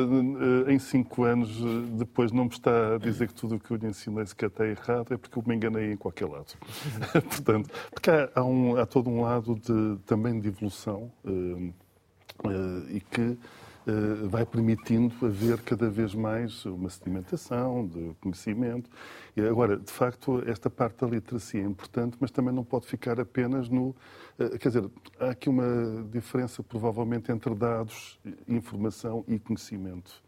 Speaker 3: em cinco anos depois não me está a dizer que tudo o que eu lhe ensinei se está errado, é porque eu me enganei em qualquer lado. Portanto, porque há, há, um, há, todo um lado de, também de evolução e que eh, vai permitindo haver cada vez mais uma sedimentação de conhecimento. E agora, de facto, esta parte da literacia é importante, mas também não pode ficar apenas no. Eh, quer dizer, há aqui uma diferença, provavelmente, entre dados, informação e conhecimento.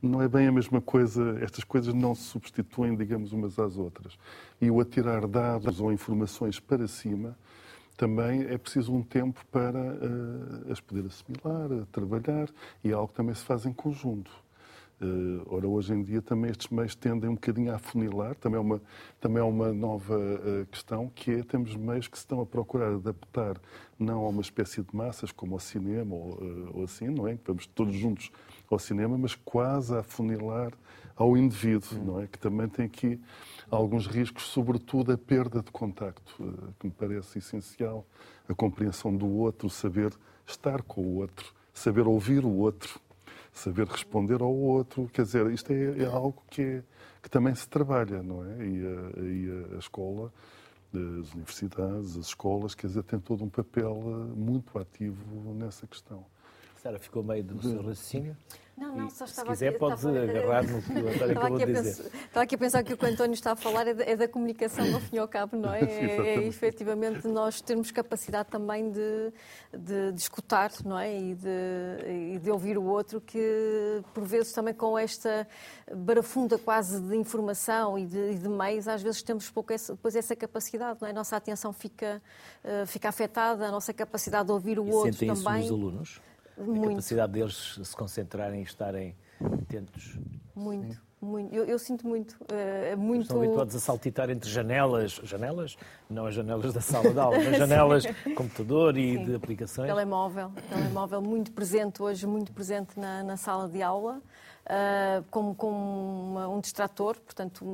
Speaker 3: Não é bem a mesma coisa, estas coisas não se substituem, digamos, umas às outras. E o atirar dados ou informações para cima também é preciso um tempo para uh, as poder assimilar, trabalhar, e é algo que também se faz em conjunto. Uh, ora, hoje em dia também estes meios tendem um bocadinho a afunilar, também é uma, também é uma nova uh, questão, que é, temos meios que se estão a procurar adaptar não a uma espécie de massas, como ao cinema ou, uh, ou assim, não é? Que vamos todos juntos ao cinema, mas quase a afunilar ao indivíduo, não é? Que também tem aqui alguns riscos, sobretudo a perda de contacto, eh, que me parece essencial, a compreensão do outro, saber estar com o outro, saber ouvir o outro, saber responder ao outro. Quer dizer, isto é, é algo que, é, que também se trabalha, não é? E a, e a escola, as universidades, as escolas, quer dizer, têm todo um papel eh, muito ativo nessa questão.
Speaker 1: Sara, ficou meio do seu raciocínio?
Speaker 5: Não, não, só estava
Speaker 1: Se quiser, aqui, pode estava, agarrar no que o António acabou de dizer.
Speaker 5: Pensar, estava aqui a pensar que o que o António está a falar é da, é da comunicação, ao fim e ao cabo, não é? É, é efetivamente nós termos capacidade também de, de, de escutar, não é? E de, e de, ouvir o outro, que por vezes também com esta barafunda quase de informação e de, e de meios, às vezes temos pouco essa, depois essa capacidade, não é? A nossa atenção fica, uh, fica afetada, a nossa capacidade de ouvir o
Speaker 1: e
Speaker 5: outro
Speaker 1: também.
Speaker 5: Isso
Speaker 1: nos alunos? Muito. A capacidade deles se concentrarem e estarem atentos.
Speaker 5: Muito. Sim. Muito, eu, eu, sinto muito. Uh, muito...
Speaker 1: Estão habituados a saltitar entre janelas, janelas, não as janelas da sala de aula, mas janelas de computador e Sim. de aplicações.
Speaker 5: Telemóvel, telemóvel muito presente hoje, muito presente na, na sala de aula. Uh, como, como uma, um distrator, portanto,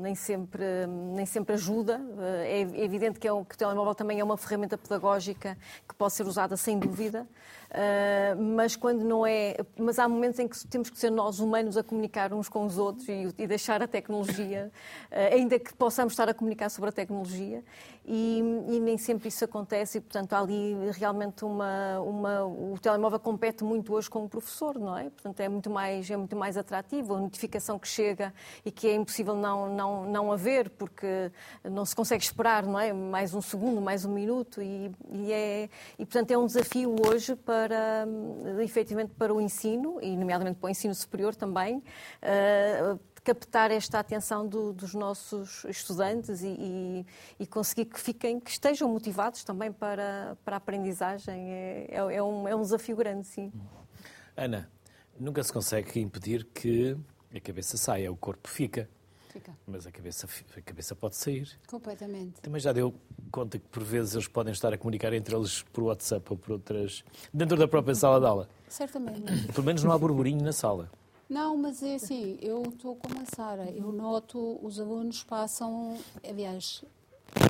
Speaker 5: nem sempre, nem sempre ajuda. Uh, é evidente que, é um, que o telemóvel também é uma ferramenta pedagógica que pode ser usada sem dúvida. Uh, mas quando não é. Mas há momentos em que temos que ser nós humanos a comunicar uns com os outros e, e deixar a tecnologia, uh, ainda que possamos estar a comunicar sobre a tecnologia, e, e, nem sempre isso acontece, e portanto há ali realmente uma, uma. O telemóvel compete muito hoje com o professor, não é? Portanto é muito mais, é muito mais atrativo, a notificação que chega e que é impossível não, não, não haver, porque não se consegue esperar, não é? Mais um segundo, mais um minuto, e, e é, e portanto é um desafio hoje para para, efetivamente, para o ensino, e nomeadamente para o ensino superior também, uh, captar esta atenção do, dos nossos estudantes e, e, e, conseguir que fiquem, que estejam motivados também para, para a aprendizagem. É, é, é, um, é um desafio grande, sim.
Speaker 1: Ana, nunca se consegue impedir que a cabeça saia, o corpo fica.
Speaker 2: Fica.
Speaker 1: Mas a cabeça, a cabeça pode sair.
Speaker 2: Completamente.
Speaker 1: Também já deu conta que por vezes eles podem estar a comunicar entre eles por WhatsApp ou por outras. dentro da própria sala de aula.
Speaker 2: Certamente.
Speaker 1: Pelo menos não há burburinho na sala.
Speaker 2: Não, mas é assim, eu estou como a Sara. Eu noto os alunos passam, aliás,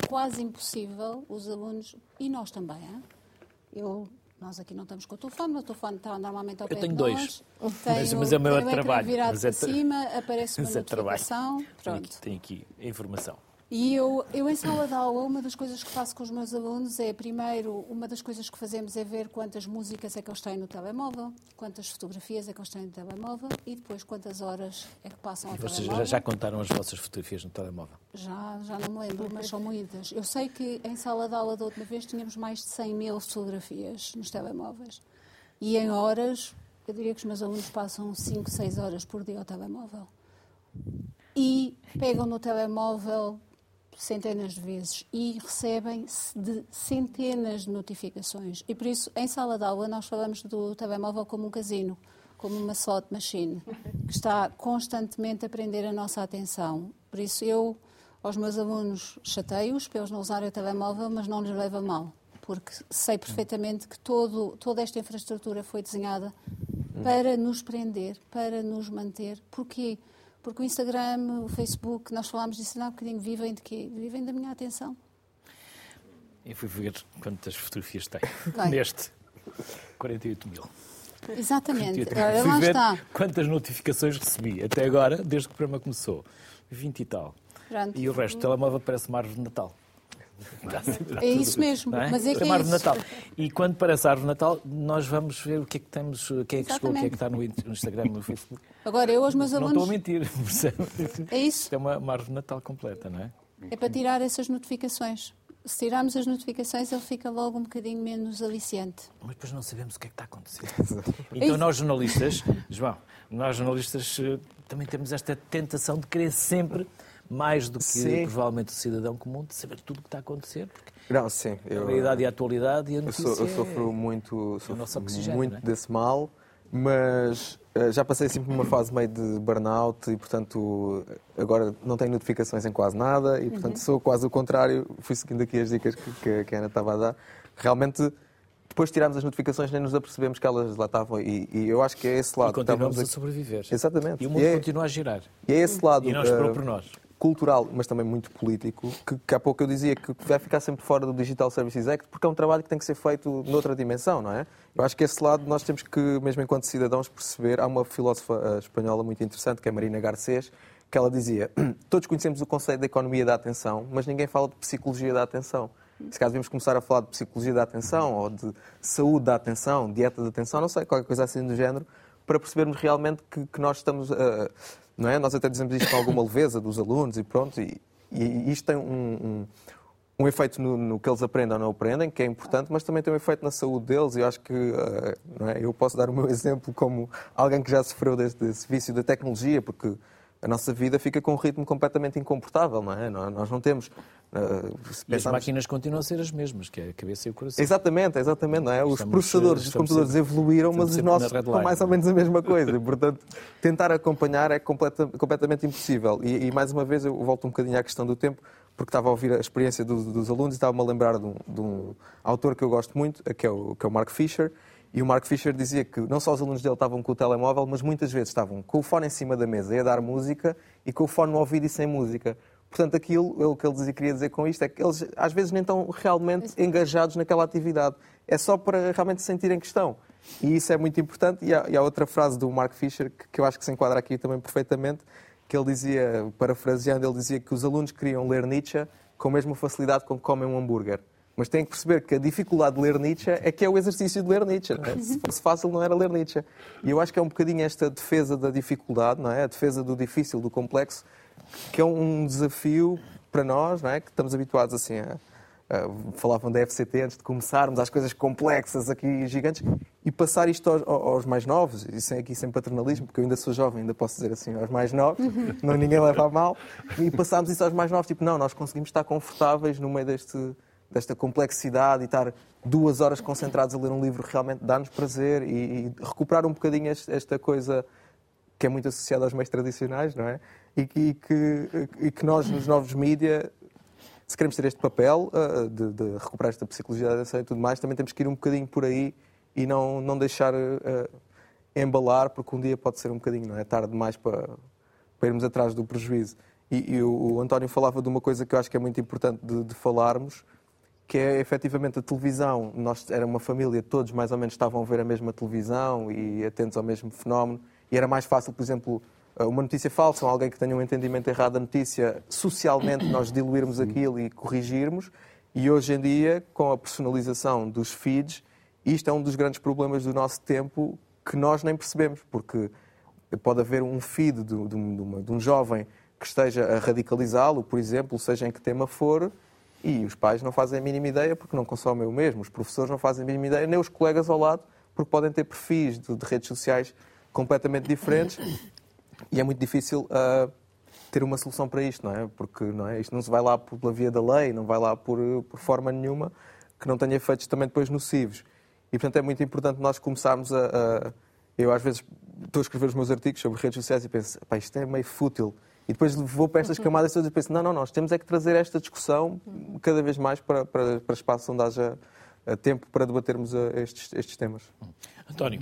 Speaker 2: quase impossível os alunos, e nós também, hein? eu nós aqui não estamos com o telefone, o telefone está normalmente ao
Speaker 1: eu
Speaker 2: pé
Speaker 1: tenho
Speaker 2: de
Speaker 1: dois.
Speaker 2: nós.
Speaker 1: Mas, mas é o meu trabalho.
Speaker 2: virado
Speaker 1: mas é
Speaker 2: para cima, aparece uma
Speaker 1: mas é
Speaker 2: notificação.
Speaker 1: Tenho
Speaker 2: Pronto.
Speaker 1: aqui, tenho aqui a informação.
Speaker 2: E eu, eu, em sala de aula, uma das coisas que faço com os meus alunos é, primeiro, uma das coisas que fazemos é ver quantas músicas é que eles têm no telemóvel, quantas fotografias é que eles têm no telemóvel e depois quantas horas é que passam ao
Speaker 1: E vocês
Speaker 2: telemóvel.
Speaker 1: já, já contaram as vossas fotografias no telemóvel?
Speaker 2: Já, já não me lembro, mas são muitas. Eu sei que em sala de aula da última vez tínhamos mais de 100 mil fotografias nos telemóveis. E em horas, eu diria que os meus alunos passam 5, 6 horas por dia ao telemóvel. E pegam no telemóvel centenas de vezes e recebem de centenas de notificações. E por isso, em sala de aula, nós falamos do telemóvel como um casino, como uma slot machine, que está constantemente a prender a nossa atenção. Por isso, eu, aos meus alunos, chateio-os para eles não usarem o telemóvel, mas não lhes leva mal, porque sei perfeitamente que todo, toda esta infraestrutura foi desenhada para nos prender, para nos manter. Porquê? Porque o Instagram, o Facebook, nós falámos disso há um bocadinho, vivem de quê? Vivem da minha atenção.
Speaker 1: Eu fui ver quantas fotografias tem.
Speaker 2: Bem.
Speaker 1: Neste, 48 mil.
Speaker 2: Exatamente.
Speaker 1: 48 mil.
Speaker 2: Lá está.
Speaker 1: quantas notificações recebi até agora, desde que o programa começou. 20 e tal.
Speaker 2: Pronto.
Speaker 1: E o resto do telemóvel parece uma árvore de Natal.
Speaker 2: É isso mesmo,
Speaker 1: não
Speaker 2: mas é que é
Speaker 1: árvore. Natal. E quando parece a árvore Natal, nós vamos ver o que é que temos, quem é que chegou, quem é que está no Instagram, no Facebook.
Speaker 2: Agora, eu aos meus
Speaker 1: Não estou a
Speaker 2: alunos,
Speaker 1: mentir, percebe?
Speaker 2: é isso,
Speaker 1: Isto é uma, uma árvore de Natal completa, não é?
Speaker 2: é para tirar essas notificações. Se tirarmos as notificações, ele fica logo um bocadinho menos aliciante.
Speaker 1: Mas depois não sabemos o que é que está a acontecer.
Speaker 2: É
Speaker 1: Então nós jornalistas, João, nós jornalistas eh, também temos esta tentação de querer sempre mais do que
Speaker 4: Sim.
Speaker 1: provavelmente o cidadão comum, de saber tudo o que está a acontecer, porque
Speaker 4: Não, sim.
Speaker 1: a
Speaker 4: Eu,
Speaker 1: realidade e a atualidade e a
Speaker 4: eu,
Speaker 1: notícia
Speaker 4: sou- eu
Speaker 1: é-
Speaker 4: sofro muito, sofro
Speaker 1: oxigênio,
Speaker 4: muito
Speaker 1: é?
Speaker 4: desse mal, mas eh, já passei sempre por uma fase meio de burnout e, portanto, agora não tenho notificações em quase nada e, portanto, sou quase o contrário. Fui seguindo aqui as dicas que, que- que a Ana estava a dar. Realmente, depois de tirarmos as notificações, nem nos apercebemos que elas lá estavam e, e eu acho que é esse lado.
Speaker 1: E continuamos a sobreviver.
Speaker 4: Exatamente.
Speaker 1: E o mundo
Speaker 4: E é-
Speaker 1: continua a girar.
Speaker 4: E é esse lado
Speaker 1: E esperou
Speaker 4: eh,
Speaker 1: por nós.
Speaker 4: Cultural, mas também muito político, que, que há pouco eu dizia que vai ficar sempre fora do Digital Services Act, porque é um trabalho que tem que ser feito noutra dimensão, não é? Eu acho que esse lado nós temos que, mesmo enquanto cidadãos, perceber. Há uma filósofa eh, espanhola muito interessante, que é Marina Garcês, que ela dizia: todos conhecemos o conceito da economia da atenção, mas ninguém fala de psicologia da atenção. Se caso devemos começar a falar de psicologia da atenção, ou de saúde da atenção, dieta da atenção, não sei, qualquer coisa assim do género, para percebermos realmente que, que nós estamos. eh, não é? Nós até dizemos isto com alguma leveza dos alunos e pronto, e, e isto tem um, um, um efeito no, no que eles aprendem ou não aprendem, que é importante, mas também tem um efeito na saúde deles. E eu acho que não é? eu posso dar o meu exemplo como alguém que já sofreu desse, desse vício da tecnologia, porque a nossa vida fica com um ritmo completamente incomportável, não é? Nós não temos. eh, se
Speaker 1: E as máquinas continuam a ser as mesmas, que é a cabeça e o coração.
Speaker 4: Exatamente, exatamente. Não é? Os
Speaker 1: Estamos,
Speaker 4: processadores
Speaker 1: eh,
Speaker 4: dos
Speaker 1: estamos
Speaker 4: computadores
Speaker 1: sempre-
Speaker 4: evoluíram, mas os nossos são
Speaker 1: line.
Speaker 4: mais ou menos a mesma coisa. E, portanto, tentar acompanhar é completa- completamente impossível. E, e, mais uma vez, eu volto um bocadinho à questão do tempo, porque estava a ouvir a experiência dos, dos alunos e estava-me a lembrar de um, de um autor que eu gosto muito, que é, o, que é o Mark Fisher. E o Mark Fisher dizia que não só os alunos dele estavam com o telemóvel, mas muitas vezes estavam com o fone em cima da mesa e a dar música e com o fone no ouvido e sem música. Portanto, aquilo o que ele dizia, queria dizer com isto é que eles às vezes nem estão realmente engajados naquela atividade. É só para realmente se sentirem que estão. E isso é muito importante. E há, e há outra frase do Mark Fisher que, que eu acho que se enquadra aqui também perfeitamente, que ele dizia, parafraseando, ele dizia que os alunos queriam ler Nietzsche com a mesma facilidade com que comem um hambúrguer. Mas têm que perceber que a dificuldade de ler Nietzsche é que é o exercício de ler Nietzsche. é? Se fosse fácil, não era ler Nietzsche. E eu acho que é um bocadinho esta defesa da dificuldade, não é? a defesa do difícil, do complexo, que é um desafio para nós, não é? que estamos habituados assim a, a- falavam da FCT antes de começarmos, às coisas complexas aqui gigantes, e passar isto aos, aos, mais novos, e sem aqui sem paternalismo, porque eu ainda sou jovem, ainda posso dizer assim, aos mais novos, não ninguém leva a mal, e passarmos isso aos mais novos, tipo, não, nós conseguimos estar confortáveis no meio deste, desta complexidade e estar duas horas concentrados a ler um livro realmente dá-nos prazer e, e, recuperar um bocadinho esta coisa que é muito associada aos meios tradicionais, não é? E que, e que, e que nós, nos novos mídia, se queremos ter este papel uh, de, de, recuperar esta psicologia da atenção e tudo mais, também temos que ir um bocadinho por aí e não, não deixar uh, embalar, porque um dia pode ser um bocadinho, não é? Tarde demais para, para irmos atrás do prejuízo. E, e o, o, António falava de uma coisa que eu acho que é muito importante de, de falarmos, que é efetivamente a televisão. Nós era uma família, todos mais ou menos estavam a ver a mesma televisão e atentos ao mesmo fenómeno, e era mais fácil, por exemplo, eh, uma notícia falsa ou alguém que tenha um entendimento errado da notícia, socialmente nós diluirmos aquilo e corrigirmos. E hoje em dia, com a personalização dos feeds, isto é um dos grandes problemas do nosso tempo que nós nem percebemos, porque pode haver um feed de, de, uma, de um jovem que esteja a radicalizá-lo, por exemplo, seja em que tema for, e os pais não fazem a mínima ideia porque não consomem o mesmo, os professores não fazem a mínima ideia, nem os colegas ao lado, porque podem ter perfis de, de redes sociais completamente diferentes e é muito difícil uh, ter uma solução para isto, não é? Porque não é? isto não se vai lá pela via da lei, não vai lá por, por forma nenhuma que não tenha efeitos também depois nocivos. E, portanto, é muito importante nós começarmos a, a. eu, às vezes, estou a escrever os meus artigos sobre redes sociais e penso, pá, isto é meio fútil. E depois vou para estas camadas todas e penso, não, não, nós temos é que trazer esta discussão cada vez mais para, para, para espaços onde haja eh, tempo para debatermos eh, estes, estes temas.
Speaker 1: António,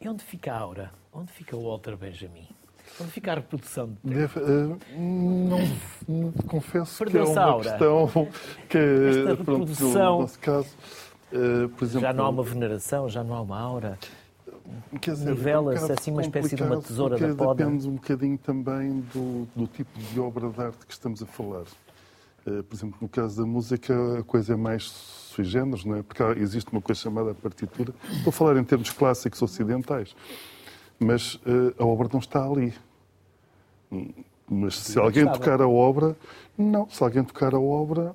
Speaker 1: e onde fica a Aura? Onde fica o Walter Benjamin? Onde fica a reprodução de
Speaker 3: Deve, uh, não, confesso que é uma questão que,
Speaker 1: Esta reprodução... pronto, no nosso
Speaker 3: caso,
Speaker 1: Uh, exemplo, já não há uma veneração, já não há uma aura. Nivela-se é um assim uma espécie de uma tesoura da poda.
Speaker 3: Depende um bocadinho também do, do, tipo de obra de arte que estamos a falar. Uh, por exemplo, no caso da música, a coisa é mais sui generis, não é? Porque existe uma coisa chamada partitura. Estou a falar em termos clássicos ocidentais. Mas uh, a obra não está ali. Mas se alguém tocar a obra, não. Se alguém tocar a obra,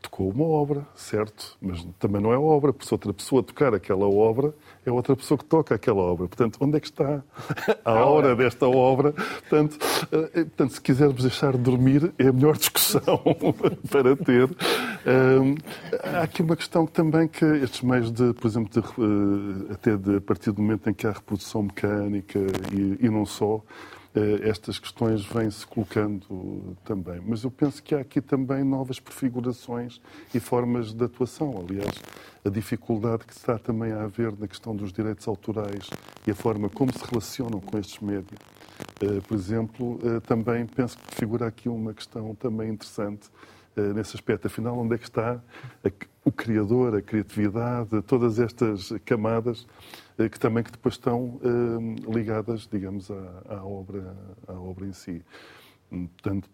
Speaker 3: tocou uma obra, certo, mas também não é obra, porque se outra pessoa tocar aquela obra, é outra pessoa que toca aquela obra. Portanto, onde é que está a hora desta obra? Portanto, eh, portanto, se quisermos deixar de dormir, é a melhor discussão para ter. há aqui uma questão também que estes meios de, por exemplo, de, eh, até de, a partir do momento em que há reprodução mecânica e, e não só, estas questões vêm-se colocando também. Mas eu penso que há aqui também novas prefigurações e formas de atuação. Aliás, a dificuldade que está também a haver na questão dos direitos autorais e a forma como se relacionam com estes médias. Eh, por exemplo, eh, também penso que figura aqui uma questão também interessante nesse aspecto. Afinal, onde é que está o criador, a criatividade, todas estas camadas eh, que também que depois estão eh, ligadas, digamos, à, à, obra, à obra em si. Portanto,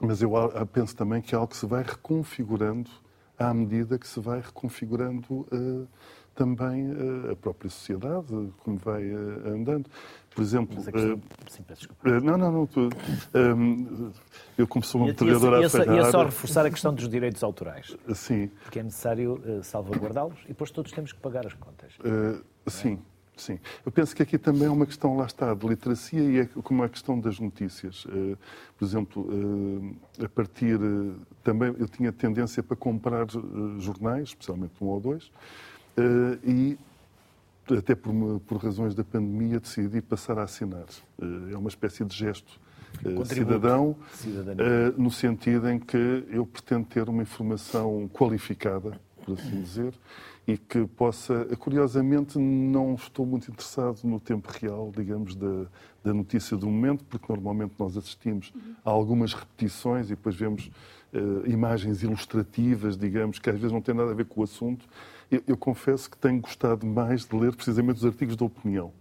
Speaker 3: mas eu penso também que é algo que se vai reconfigurando à medida que se vai reconfigurando uh, também uh, a própria sociedade, como vai uh, andando. Por exemplo.
Speaker 1: Questão... Sim,
Speaker 3: não, não, não. Tu, um, eu, como sou um trabalhador
Speaker 1: à Ia, ia só reforçar a questão dos direitos autorais.
Speaker 3: Sim.
Speaker 1: Porque é necessário salvaguardá-los e depois todos temos que pagar as contas.
Speaker 3: Sim. Sim. Eu penso que aqui também é uma questão, lá está, de literacia e é como a questão das notícias. Por exemplo, a partir. Também eu tinha tendência para comprar jornais, especialmente um ou dois, e até por, por, razões da pandemia decidi passar a assinar. É uma espécie de gesto uh, cidadão, no sentido em que eu pretendo ter uma informação qualificada, por assim dizer, e que possa. Curiosamente, não estou muito interessado no tempo real, digamos, da, da notícia do momento, porque normalmente nós assistimos a algumas repetições e depois vemos imagens ilustrativas, digamos, que às vezes não têm nada a ver com o assunto eu, eu confesso que tenho gostado mais de ler precisamente os artigos de opinião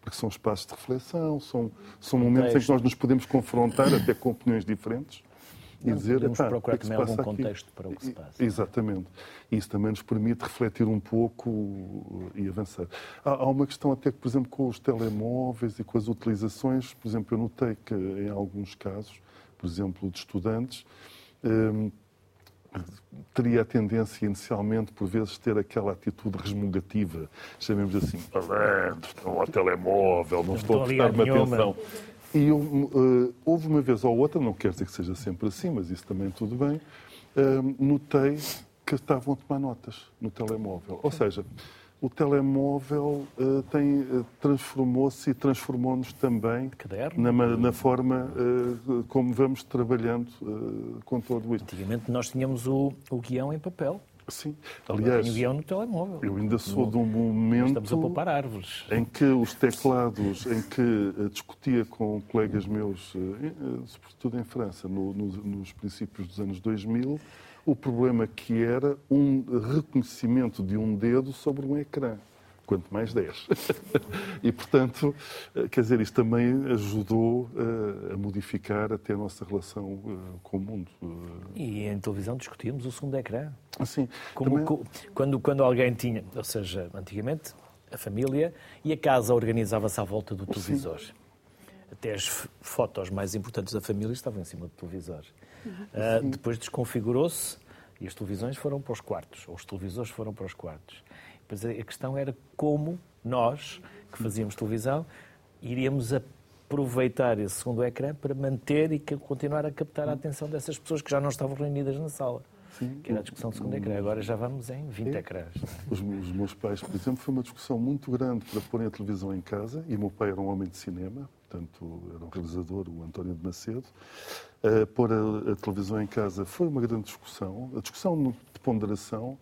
Speaker 3: porque são espaços de reflexão, são, são momentos em que nós nos podemos confrontar até com opiniões diferentes
Speaker 1: e dizer, podemos procurar que também algum aqui? contexto para o que se passa.
Speaker 3: Exatamente. Isso também nos permite refletir um pouco e avançar. Há, há, uma questão até que, por exemplo, com os telemóveis e com as utilizações, por exemplo, eu notei que em alguns casos, por exemplo, de estudantes, hum, teria a tendência inicialmente, por vezes, ter aquela atitude resmungativa, chamemos assim, malandro, estão ao telemóvel, não estou a prestar-me atenção. E eu, uh, houve uma vez ou outra, não quer dizer que seja sempre assim, mas isso também tudo bem, uh, notei que estavam a tomar notas no telemóvel. Ou seja, o telemóvel uh, tem, transformou-se e transformou-nos também na, na, forma como vamos trabalhando com todo isto.
Speaker 1: Antigamente nós tínhamos o, o guião em papel.
Speaker 3: Sim, aliás,
Speaker 1: o guião no telemóvel.
Speaker 3: Eu ainda sou de um momento
Speaker 1: Estamos a poupar árvores.
Speaker 3: em que os teclados, em que discutia com colegas meus, sobretudo em França, no, no, nos princípios dos anos 2000, o problema que era um reconhecimento de um dedo sobre um ecrã quanto mais 10. e, portanto, eh, quer dizer, isto também ajudou uh, a modificar até a nossa relação uh, com o mundo.
Speaker 1: E em televisão discutíamos o segundo ecrã.
Speaker 3: Assim,
Speaker 1: Como, também... quando, quando alguém tinha, ou seja, antigamente, a família e a casa organizava-se à volta do televisor. Sim. Até as fotos mais importantes da família estavam em cima do televisor. Uh, depois desconfigurou-se e as televisões foram para os quartos, ou os televisores foram para os quartos. Depois a questão era como nós, que fazíamos televisão, iríamos aproveitar esse segundo ecrã para manter e continuar a captar a atenção dessas pessoas que já não estavam reunidas na sala. Sim. Que era a discussão do segundo ecrã. Agora já vamos em 20 é. ecrãs.
Speaker 3: Os, os, meus pais, por exemplo, foi uma discussão muito grande para porem a televisão em casa. E o meu pai era um homem de cinema, portanto, era um realizador, o António de Macedo. Uh, pôr a, a, televisão em casa foi uma grande discussão, a discussão de ponderação.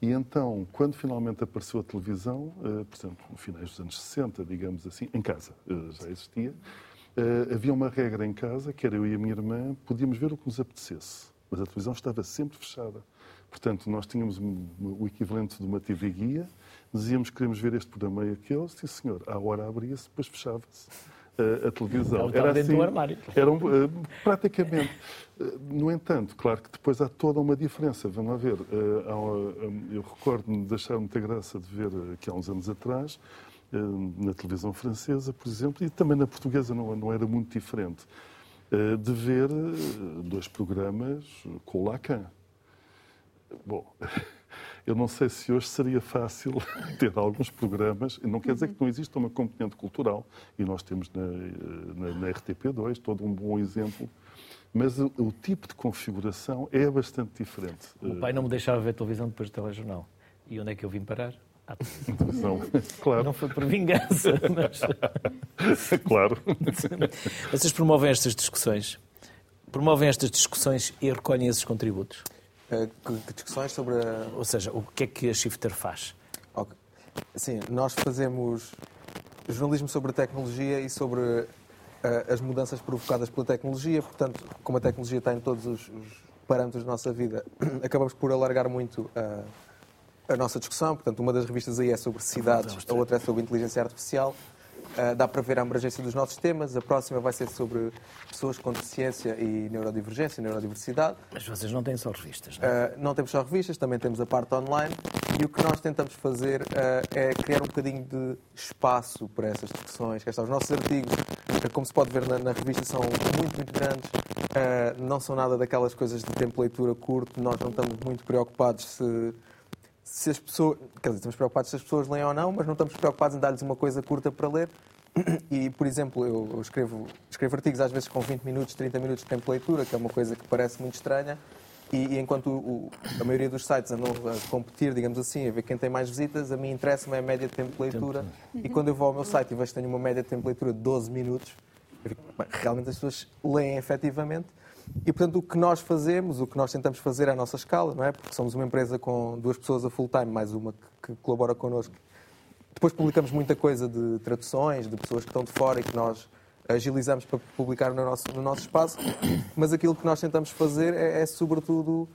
Speaker 3: E então, quando finalmente apareceu a televisão, uh, por exemplo, no finais dos anos 60, digamos assim, em casa uh, já existia, uh, havia uma regra em casa, que era eu e a minha irmã, podíamos ver o que nos apetecesse, mas a televisão estava sempre fechada. Portanto, nós tínhamos o equivalente de uma TV guia, dizíamos que queríamos ver este programa e aquele, sim senhor, à hora abria-se, depois fechava-se a, a televisão.
Speaker 1: Era dentro assim, do armário.
Speaker 3: Era um, uh, praticamente. Uh, no entanto, claro que depois há toda uma diferença. Vamos lá ver. Uh, eu recordo-me de achar muita graça de ver aqui há uns anos atrás, na televisão francesa, por exemplo, e também na portuguesa não, não era muito diferente, de ver dois programas com o Lacan. Bom. Eu não sei se hoje seria fácil ter alguns programas, não quer dizer que não exista uma componente cultural, e nós temos na, na, na RTP2 todo um bom exemplo, mas o, o, tipo de configuração é bastante diferente.
Speaker 1: O pai não me deixava ver televisão depois do telejornal. E onde é que eu vim parar?
Speaker 3: À televisão. claro.
Speaker 1: Não foi por vingança, mas...
Speaker 3: claro.
Speaker 1: Vocês promovem estas discussões? Promovem estas discussões e recolhem esses contributos?
Speaker 4: Que, discussões sobre a...
Speaker 1: Ou seja, o que é que a Shifter faz?
Speaker 4: Okay. Sim, nós fazemos jornalismo sobre a tecnologia e sobre uh, as mudanças provocadas pela tecnologia. Portanto, como a tecnologia está em todos os, os parâmetros da nossa vida, acabamos por alargar muito uh, a nossa discussão. Portanto, uma das revistas aí é sobre cidades, a outra é sobre inteligência artificial. Uh, dá para ver a abrangência dos nossos temas. A próxima vai ser sobre pessoas com deficiência e neurodivergência, neurodiversidade.
Speaker 1: Mas vocês não têm só revistas, não é?
Speaker 4: Uh, não temos só revistas, também temos a parte online. E o que nós tentamos fazer uh, é criar um bocadinho de espaço para essas discussões. Que os nossos artigos, como se pode ver na, na revista, são muito, muito grandes. não são nada daquelas coisas de tempo de leitura curto. Nós não estamos muito preocupados se se as pessoas. Quer dizer, estamos preocupados se as pessoas leem ou não, mas não estamos preocupados em dar-lhes uma coisa curta para ler. E, por exemplo, eu escrevo, escrevo artigos às vezes com 20 minutos, 30 minutos de tempo de leitura, que é uma coisa que parece muito estranha. E, e enquanto o, a maioria dos sites andam a competir, digamos assim, a ver quem tem mais visitas, a mim interessa-me a média de tempo de leitura. E quando eu vou ao meu site e vejo que tenho uma média de tempo de leitura de 12 minutos, eu fico, realmente as pessoas leem efetivamente. E, portanto, o que nós fazemos, o que nós tentamos fazer à nossa escala, não é? Porque somos uma empresa com duas pessoas a full-time, mais uma que, que colabora connosco. Depois publicamos muita coisa de traduções, de pessoas que estão de fora e que nós agilizamos para publicar no nosso, no nosso espaço. Mas aquilo que nós tentamos fazer é, é, sobretudo,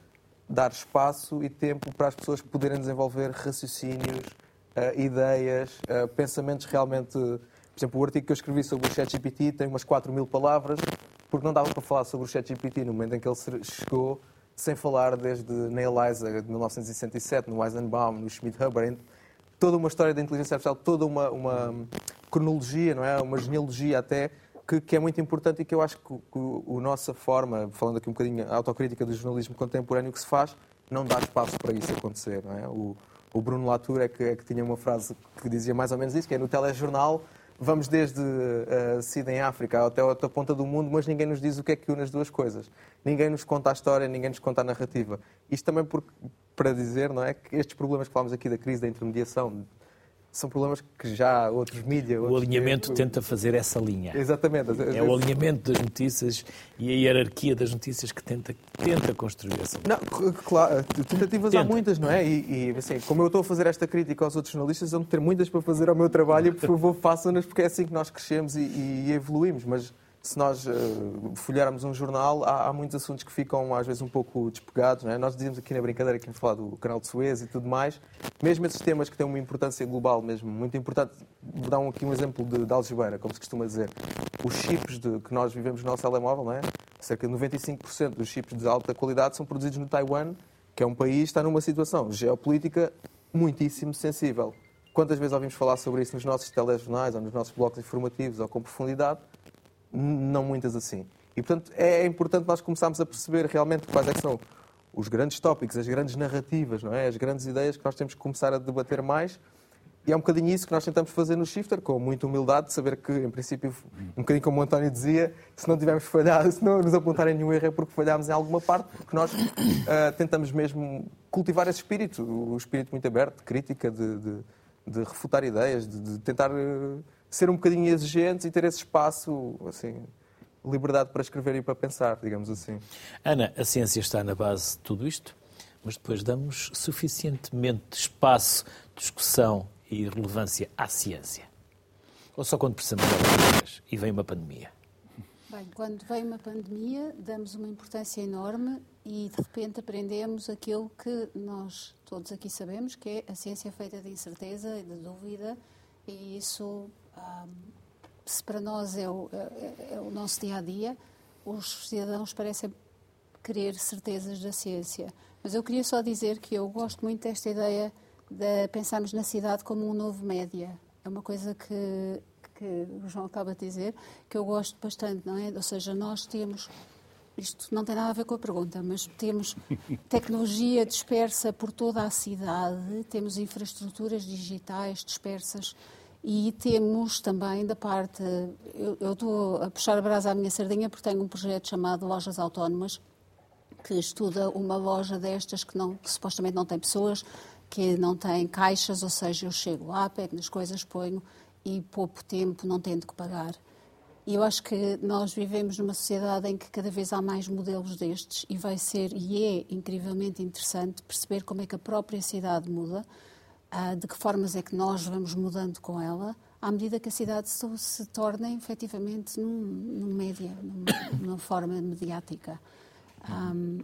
Speaker 4: dar espaço e tempo para as pessoas poderem desenvolver raciocínios, uh, ideias, uh, pensamentos realmente. Por exemplo, o artigo que eu escrevi sobre o ChatGPT tem umas 4 mil palavras porque não dava para falar sobre o ChatGPT no momento em que ele chegou, sem falar desde Neil Isaac, de 1967, no Eisenbaum, no Schmidt-Hubbard, toda uma história da inteligência artificial, toda uma, uma cronologia, não é? uma genealogia até que, que, é muito importante e que eu acho que, que a nossa forma, falando aqui um bocadinho a autocrítica do jornalismo contemporâneo que se faz, não dá espaço para isso acontecer. Não é? o, o Bruno Latour é que, é que tinha uma frase que dizia mais ou menos isso, que é no telejornal vamos desde a uh, Sida em África até a outra ponta do mundo, mas ninguém nos diz o que é que une as duas coisas. Ninguém nos conta a história, ninguém nos conta a narrativa. Isto também para dizer não é, que estes problemas que falamos aqui da crise da intermediação, são problemas que já outros mídias...
Speaker 1: O alinhamento tenta fazer essa linha.
Speaker 4: Exatamente.
Speaker 1: É o alinhamento das notícias e a hierarquia das notícias que tenta, tenta construir essa linha.
Speaker 4: Não, claro, tentativas tenta. há muitas, não é? E, e, assim, como eu estou a fazer esta crítica aos outros jornalistas, eu vou ter muitas para fazer ao meu trabalho e, por favor, façam-nas, porque é assim que nós crescemos e, e evoluímos. Mas se nós uh, folhearmos um jornal, há, há, muitos assuntos que ficam às vezes um pouco despegados. É? Nós dizíamos aqui na brincadeira que íamos falar do canal de Suez e tudo mais. Mesmo esses temas que têm uma importância global mesmo, muito importante. Vou dar aqui um exemplo de, de algebeira, como se costuma dizer. Os chips de, que nós vivemos no nosso telemóvel, não é? cerca de 95% dos chips de alta qualidade são produzidos no Taiwan, que é um país que está numa situação geopolítica muitíssimo sensível. Quantas vezes ouvimos falar sobre isso nos nossos telejornais ou nos nossos blocos informativos ou com profundidade? Não muitas assim. E, portanto, é importante nós começarmos a perceber realmente quais é são os grandes tópicos, as grandes narrativas, não é? as grandes ideias que nós temos que começar a debater mais. E é um bocadinho isso que nós tentamos fazer no Shifter, com muita humildade, de saber que, em princípio, um bocadinho como o António dizia, se não tivermos falhado, se não nos apontarem nenhum erro é porque falhámos em alguma parte, porque nós uh, tentamos mesmo cultivar esse espírito, o espírito muito aberto, de crítica, de, de, de refutar ideias, de, de tentar uh, ser um bocadinho exigentes e ter esse espaço, assim, liberdade para escrever e para pensar, digamos assim.
Speaker 1: Ana, a ciência está na base de tudo isto, mas depois damos suficientemente espaço, discussão e relevância à ciência? Ou só quando precisamos de coisas e vem uma pandemia?
Speaker 2: Bem, quando vem uma pandemia, damos uma importância enorme e de repente aprendemos aquilo que nós todos aqui sabemos, que é a ciência feita de incerteza e de dúvida, e isso se para nós é o, é, é o nosso dia a dia, os cidadãos parecem querer certezas da ciência. Mas eu queria só dizer que eu gosto muito desta ideia de pensarmos na cidade como um novo média. É uma coisa que, que o João acaba de dizer, que eu gosto bastante, não é? Ou seja, nós temos isto não tem nada a ver com a pergunta, mas temos tecnologia dispersa por toda a cidade, temos infraestruturas digitais dispersas e temos também da parte, eu, eu estou a puxar a brasa à minha sardinha porque tenho um projeto chamado Lojas Autónomas, que estuda uma loja destas que, não, que supostamente não tem pessoas, que não tem caixas, ou seja, eu chego lá, pego nas coisas, ponho e pouco tempo não tendo que pagar. E eu acho que nós vivemos numa sociedade em que cada vez há mais modelos destes e vai ser, e é incrivelmente interessante perceber como é que a própria cidade muda de que formas é que nós vamos mudando com ela, à medida que a cidade se, se torna efetivamente num, num média, numa, numa forma mediática. Um,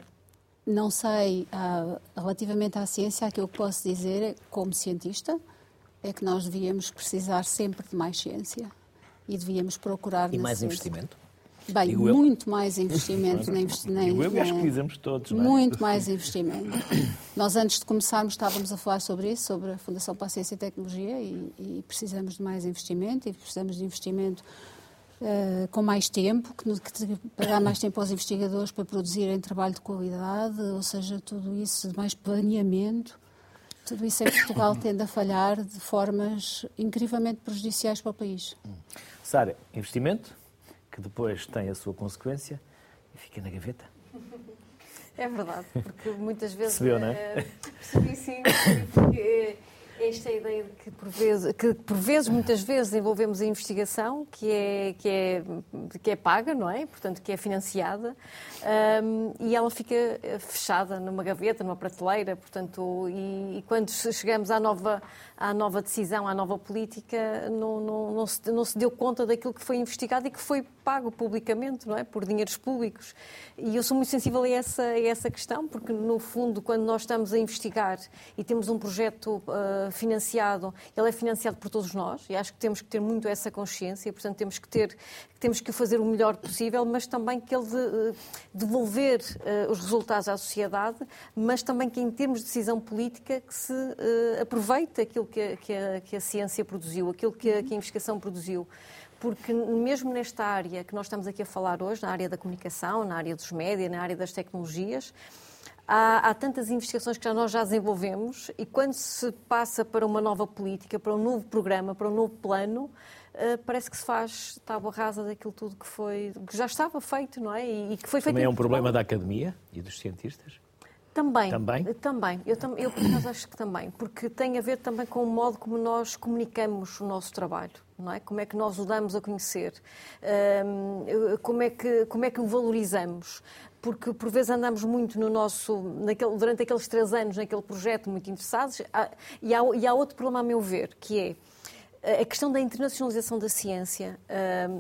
Speaker 2: não sei, uh, relativamente à ciência, aquilo que posso dizer, como cientista, é que nós devíamos precisar sempre de mais ciência e devíamos procurar...
Speaker 1: E mais investimento?
Speaker 2: Bem, Digo muito eu. mais investimento. nem,
Speaker 1: nem, eu acho que dizemos todos. Não
Speaker 2: é? Muito mais investimento. Nós, antes de começarmos, estávamos a falar sobre isso, sobre a Fundação para a Ciência e Tecnologia, e, e precisamos de mais investimento, e precisamos de investimento uh, com mais tempo, que, que, para dar mais tempo aos investigadores para produzirem trabalho de qualidade, ou seja, tudo isso, de mais planeamento. Tudo isso em Portugal tende a falhar de formas incrivelmente prejudiciais para o país.
Speaker 1: Sara, investimento? Que depois tem a sua consequência e fica na gaveta.
Speaker 5: É verdade, porque muitas vezes.
Speaker 1: Percebeu, não é?
Speaker 5: Eh, percebi sim, porque esta ideia de que por, vezes, que por vezes, muitas vezes, envolvemos a investigação que é, que é, que é paga, não é? Portanto, que é financiada, um, e ela fica fechada numa gaveta, numa prateleira, portanto, e, e quando chegamos à nova à nova decisão, à nova política, não, não, não, se, não se deu conta daquilo que foi investigado e que foi pago publicamente, não é? Por dinheiros públicos. E eu sou muito sensível a essa, a essa questão, porque, no fundo, quando nós estamos a investigar e temos um projeto uh, financiado, ele é financiado por todos nós, e acho que temos que ter muito essa consciência, portanto, temos que ter temos que fazer o melhor possível, mas também que ele de, eh, devolver uh, os resultados à sociedade, mas também que em termos de decisão política que se uh, aproveite aquilo que a, que a, que a ciência produziu, aquilo que a, que a investigação produziu porque mesmo nesta área que nós estamos aqui a falar hoje, na área da comunicação, na área dos médias, na área das tecnologias, há, há, tantas investigações que já nós já desenvolvemos e quando se passa para uma nova política, para um novo programa, para um novo plano, uh, parece que se faz tábua rasa daquilo tudo que foi que já estava feito, não é?
Speaker 1: E, e que foi feito. Também é um problema da academia e dos cientistas.
Speaker 5: Também, também. Também. Eu, eu, por acaso, acho que também. Porque tem a ver também com o modo como nós comunicamos o nosso trabalho. Não é? Como é que nós o damos a conhecer? Como, é que, como é que o valorizamos? Porque por vezes andamos muito no nosso, naquele, durante aqueles três anos naquele projeto, muito interessados, e há, e há outro problema a meu ver, que é a questão da internacionalização da ciência,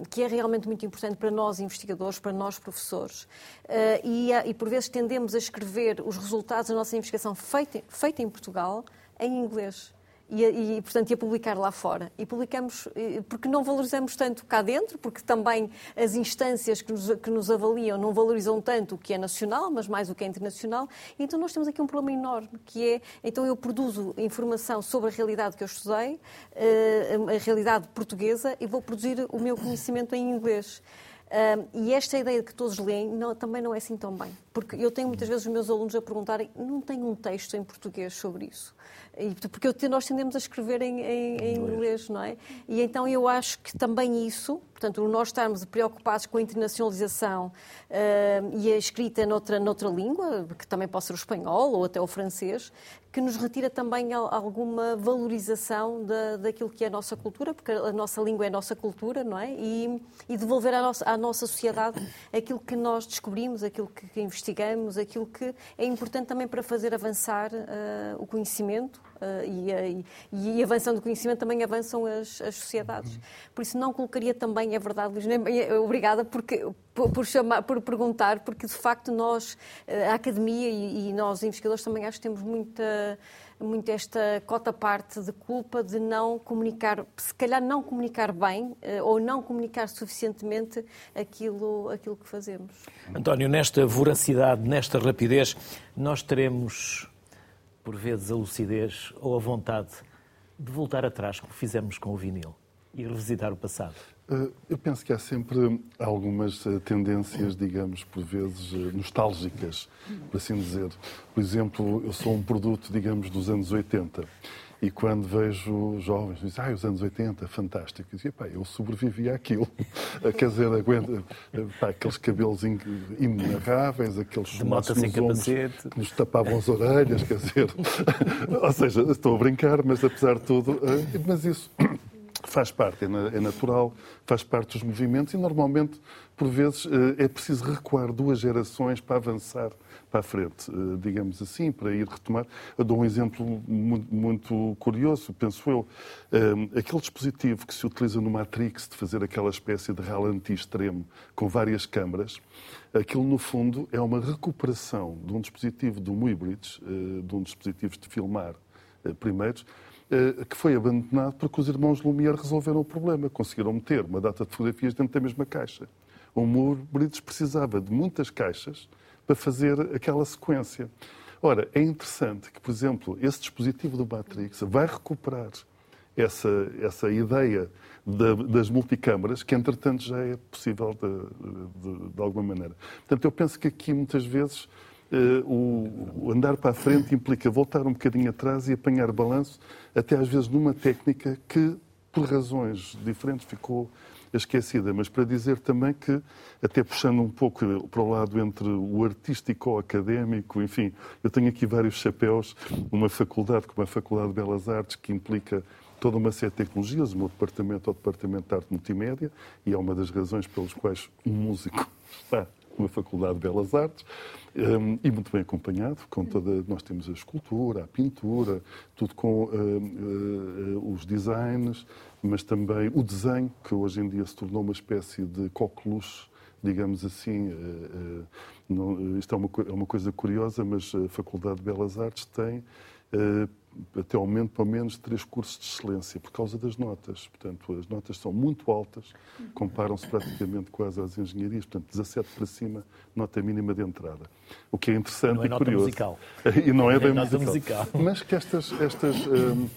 Speaker 5: que é realmente muito importante para nós investigadores, para nós professores, ah, e, por vezes tendemos a escrever os resultados da nossa investigação feita, feita em Portugal em inglês e, e, portanto, ia publicar lá fora. E publicamos porque não valorizamos tanto cá dentro, porque também as instâncias que nos, que nos avaliam não valorizam tanto o que é nacional, mas mais o que é internacional. Então nós temos aqui um problema enorme, que é, então eu produzo informação sobre a realidade que eu estudei, eh, a realidade portuguesa, e vou produzir o meu conhecimento em inglês. E esta ideia de que todos leem não, também não é assim tão bem. Porque eu tenho muitas vezes os meus alunos a perguntarem: não tenho um texto em português sobre isso? porque nós tendemos a escrever em, em, em inglês, não é? E então eu acho que também isso, portanto, nós estarmos preocupados com a internacionalização uh, e a escrita noutra, noutra língua, que também pode ser o espanhol ou até o francês, que nos retira também alguma valorização da, daquilo que é a nossa cultura, porque a nossa língua é a nossa cultura, não é? E, e devolver à nossa, à nossa sociedade aquilo que nós descobrimos, aquilo que, que investigamos, aquilo que é importante também para fazer avançar uh, o conhecimento e, e, e, avançando o conhecimento também avançam as, as sociedades. Por isso não colocaria também, é verdade, Luís, nem, obrigada porque, por, por, chamar, por perguntar, porque de facto nós, eh, a academia e, e nós investigadores também acho que temos muita muito esta cota parte de culpa de não comunicar, se calhar não comunicar bem eh, ou não comunicar suficientemente aquilo, aquilo que fazemos.
Speaker 1: António, nesta voracidade, nesta rapidez, nós teremos por vezes, a lucidez ou a vontade de voltar atrás, como fizemos com o vinil, e revisitar o passado?
Speaker 3: Eh, eu penso que há sempre algumas eh, tendências, digamos, por vezes eh, nostálgicas, por assim dizer. Por exemplo, eu sou um produto, digamos, dos anos 80 e quando vejo jovens, dizem, ah, os anos 80, fantástico. E dizia, pá, eu sobrevivi àquilo. Quer dizer, aguenta, pá, aqueles cabelos inenarráveis, aqueles
Speaker 1: chumaços nos ombros
Speaker 3: que nos tapavam as orelhas, quer dizer. Ou seja, estou a brincar, mas apesar de tudo, mas isso faz parte, é, é natural, faz parte dos movimentos e normalmente, por vezes, é preciso recuar duas gerações para avançar para a frente, eh, digamos assim, para ir retomar. Eu dou um exemplo muito curioso, penso eu. Eh, aquele dispositivo que se utiliza no Matrix de fazer aquela espécie de ralenti extremo com várias câmaras, aquilo no fundo é uma recuperação de um dispositivo do Muybridge, eh, de um dispositivo de filmar primeiros, que foi abandonado porque os irmãos Lumière resolveram o problema. Conseguiram meter uma data de fotografias dentro da mesma caixa. O Muybridge precisava de muitas caixas para fazer aquela sequência. Ora, é interessante que, por exemplo, esse dispositivo do Matrix vai recuperar essa, essa ideia de, das multicâmaras, que entretanto já é possível de, de, de, alguma maneira. Portanto, eu penso que aqui muitas vezes o, o, andar para a frente implica voltar um bocadinho atrás e apanhar balanço, até às vezes numa técnica que, por razões diferentes, ficou esquecida, mas para dizer também que, até puxando um pouco para o lado entre o artístico ou académico, enfim, eu tenho aqui vários chapéus, uma faculdade como a Faculdade de Belas Artes, que implica toda uma série de tecnologias, o meu departamento é o Departamento de Arte Multimédia, e é uma das razões pelas quais um músico está numa Faculdade de Belas Artes, um, e muito bem acompanhado, com toda, nós temos a escultura, a pintura, tudo com uh, uh, os designs, mas também o desenho, que hoje em dia se tornou uma espécie de coqueluche, digamos assim. Uh, não, isto é uma, é uma, coisa curiosa, mas a Faculdade de Belas Artes tem até ao momento, pelo menos, três cursos de excelência por causa das notas. Portanto, as notas são muito altas, comparam-se praticamente quase às engenharias. Portanto, 17 para cima, nota mínima de entrada. O que é interessante
Speaker 1: não é
Speaker 3: e curioso.
Speaker 1: Musical.
Speaker 3: E não é,
Speaker 1: é
Speaker 3: bem musical. musical. Mas que estas, estas um,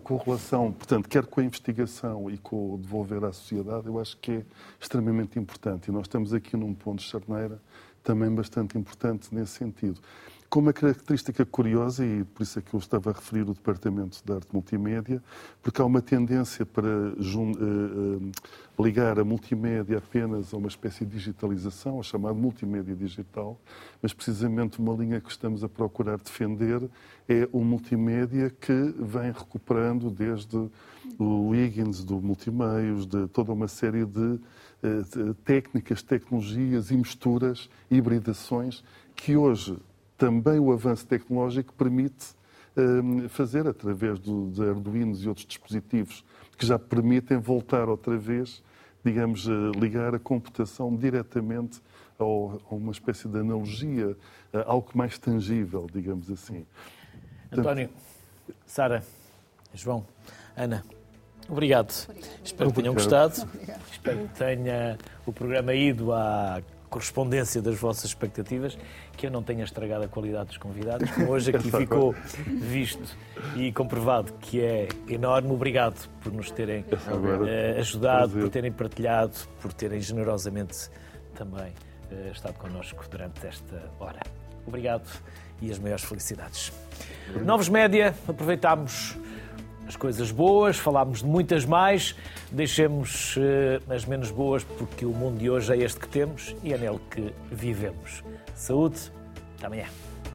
Speaker 3: correlação, portanto, quer com a investigação e com o devolver à sociedade, eu acho que é extremamente importante. E nós estamos aqui num ponto de charneira também bastante importante nesse sentido. Com uma característica curiosa, e por isso é que eu estava a referir o Departamento de Arte Multimédia, porque há uma tendência para uh, uh, ligar a multimédia apenas a uma espécie de digitalização, a chamada multimédia digital, mas precisamente uma linha que estamos a procurar defender é o multimédia que vem recuperando desde o Higgins do multimeios, de toda uma série de, de técnicas, tecnologias e misturas, hibridações que hoje também o avanço tecnológico permite um, fazer através do, de Arduinos e outros dispositivos que já permitem voltar outra vez, digamos, ligar a computação diretamente ao, a uma espécie de analogia, a algo mais tangível, digamos assim.
Speaker 1: António, Sara, João, Ana, obrigado. obrigado. Espero que tenham gostado. Obrigado. Espero que tenha o programa ido à correspondência das vossas expectativas, que eu não tenha estragado a qualidade dos convidados, como hoje aqui ficou visto e comprovado que é enorme. Obrigado por nos terem uh, ajudado, por terem partilhado, por terem generosamente também uh, estado connosco durante esta hora. Obrigado e as maiores felicidades. Novos Média, aproveitámos as coisas boas, falámos de muitas mais, deixemos uh, as menos boas, porque o mundo de hoje é este que temos e é nele que vivemos. Saúde, até amanhã.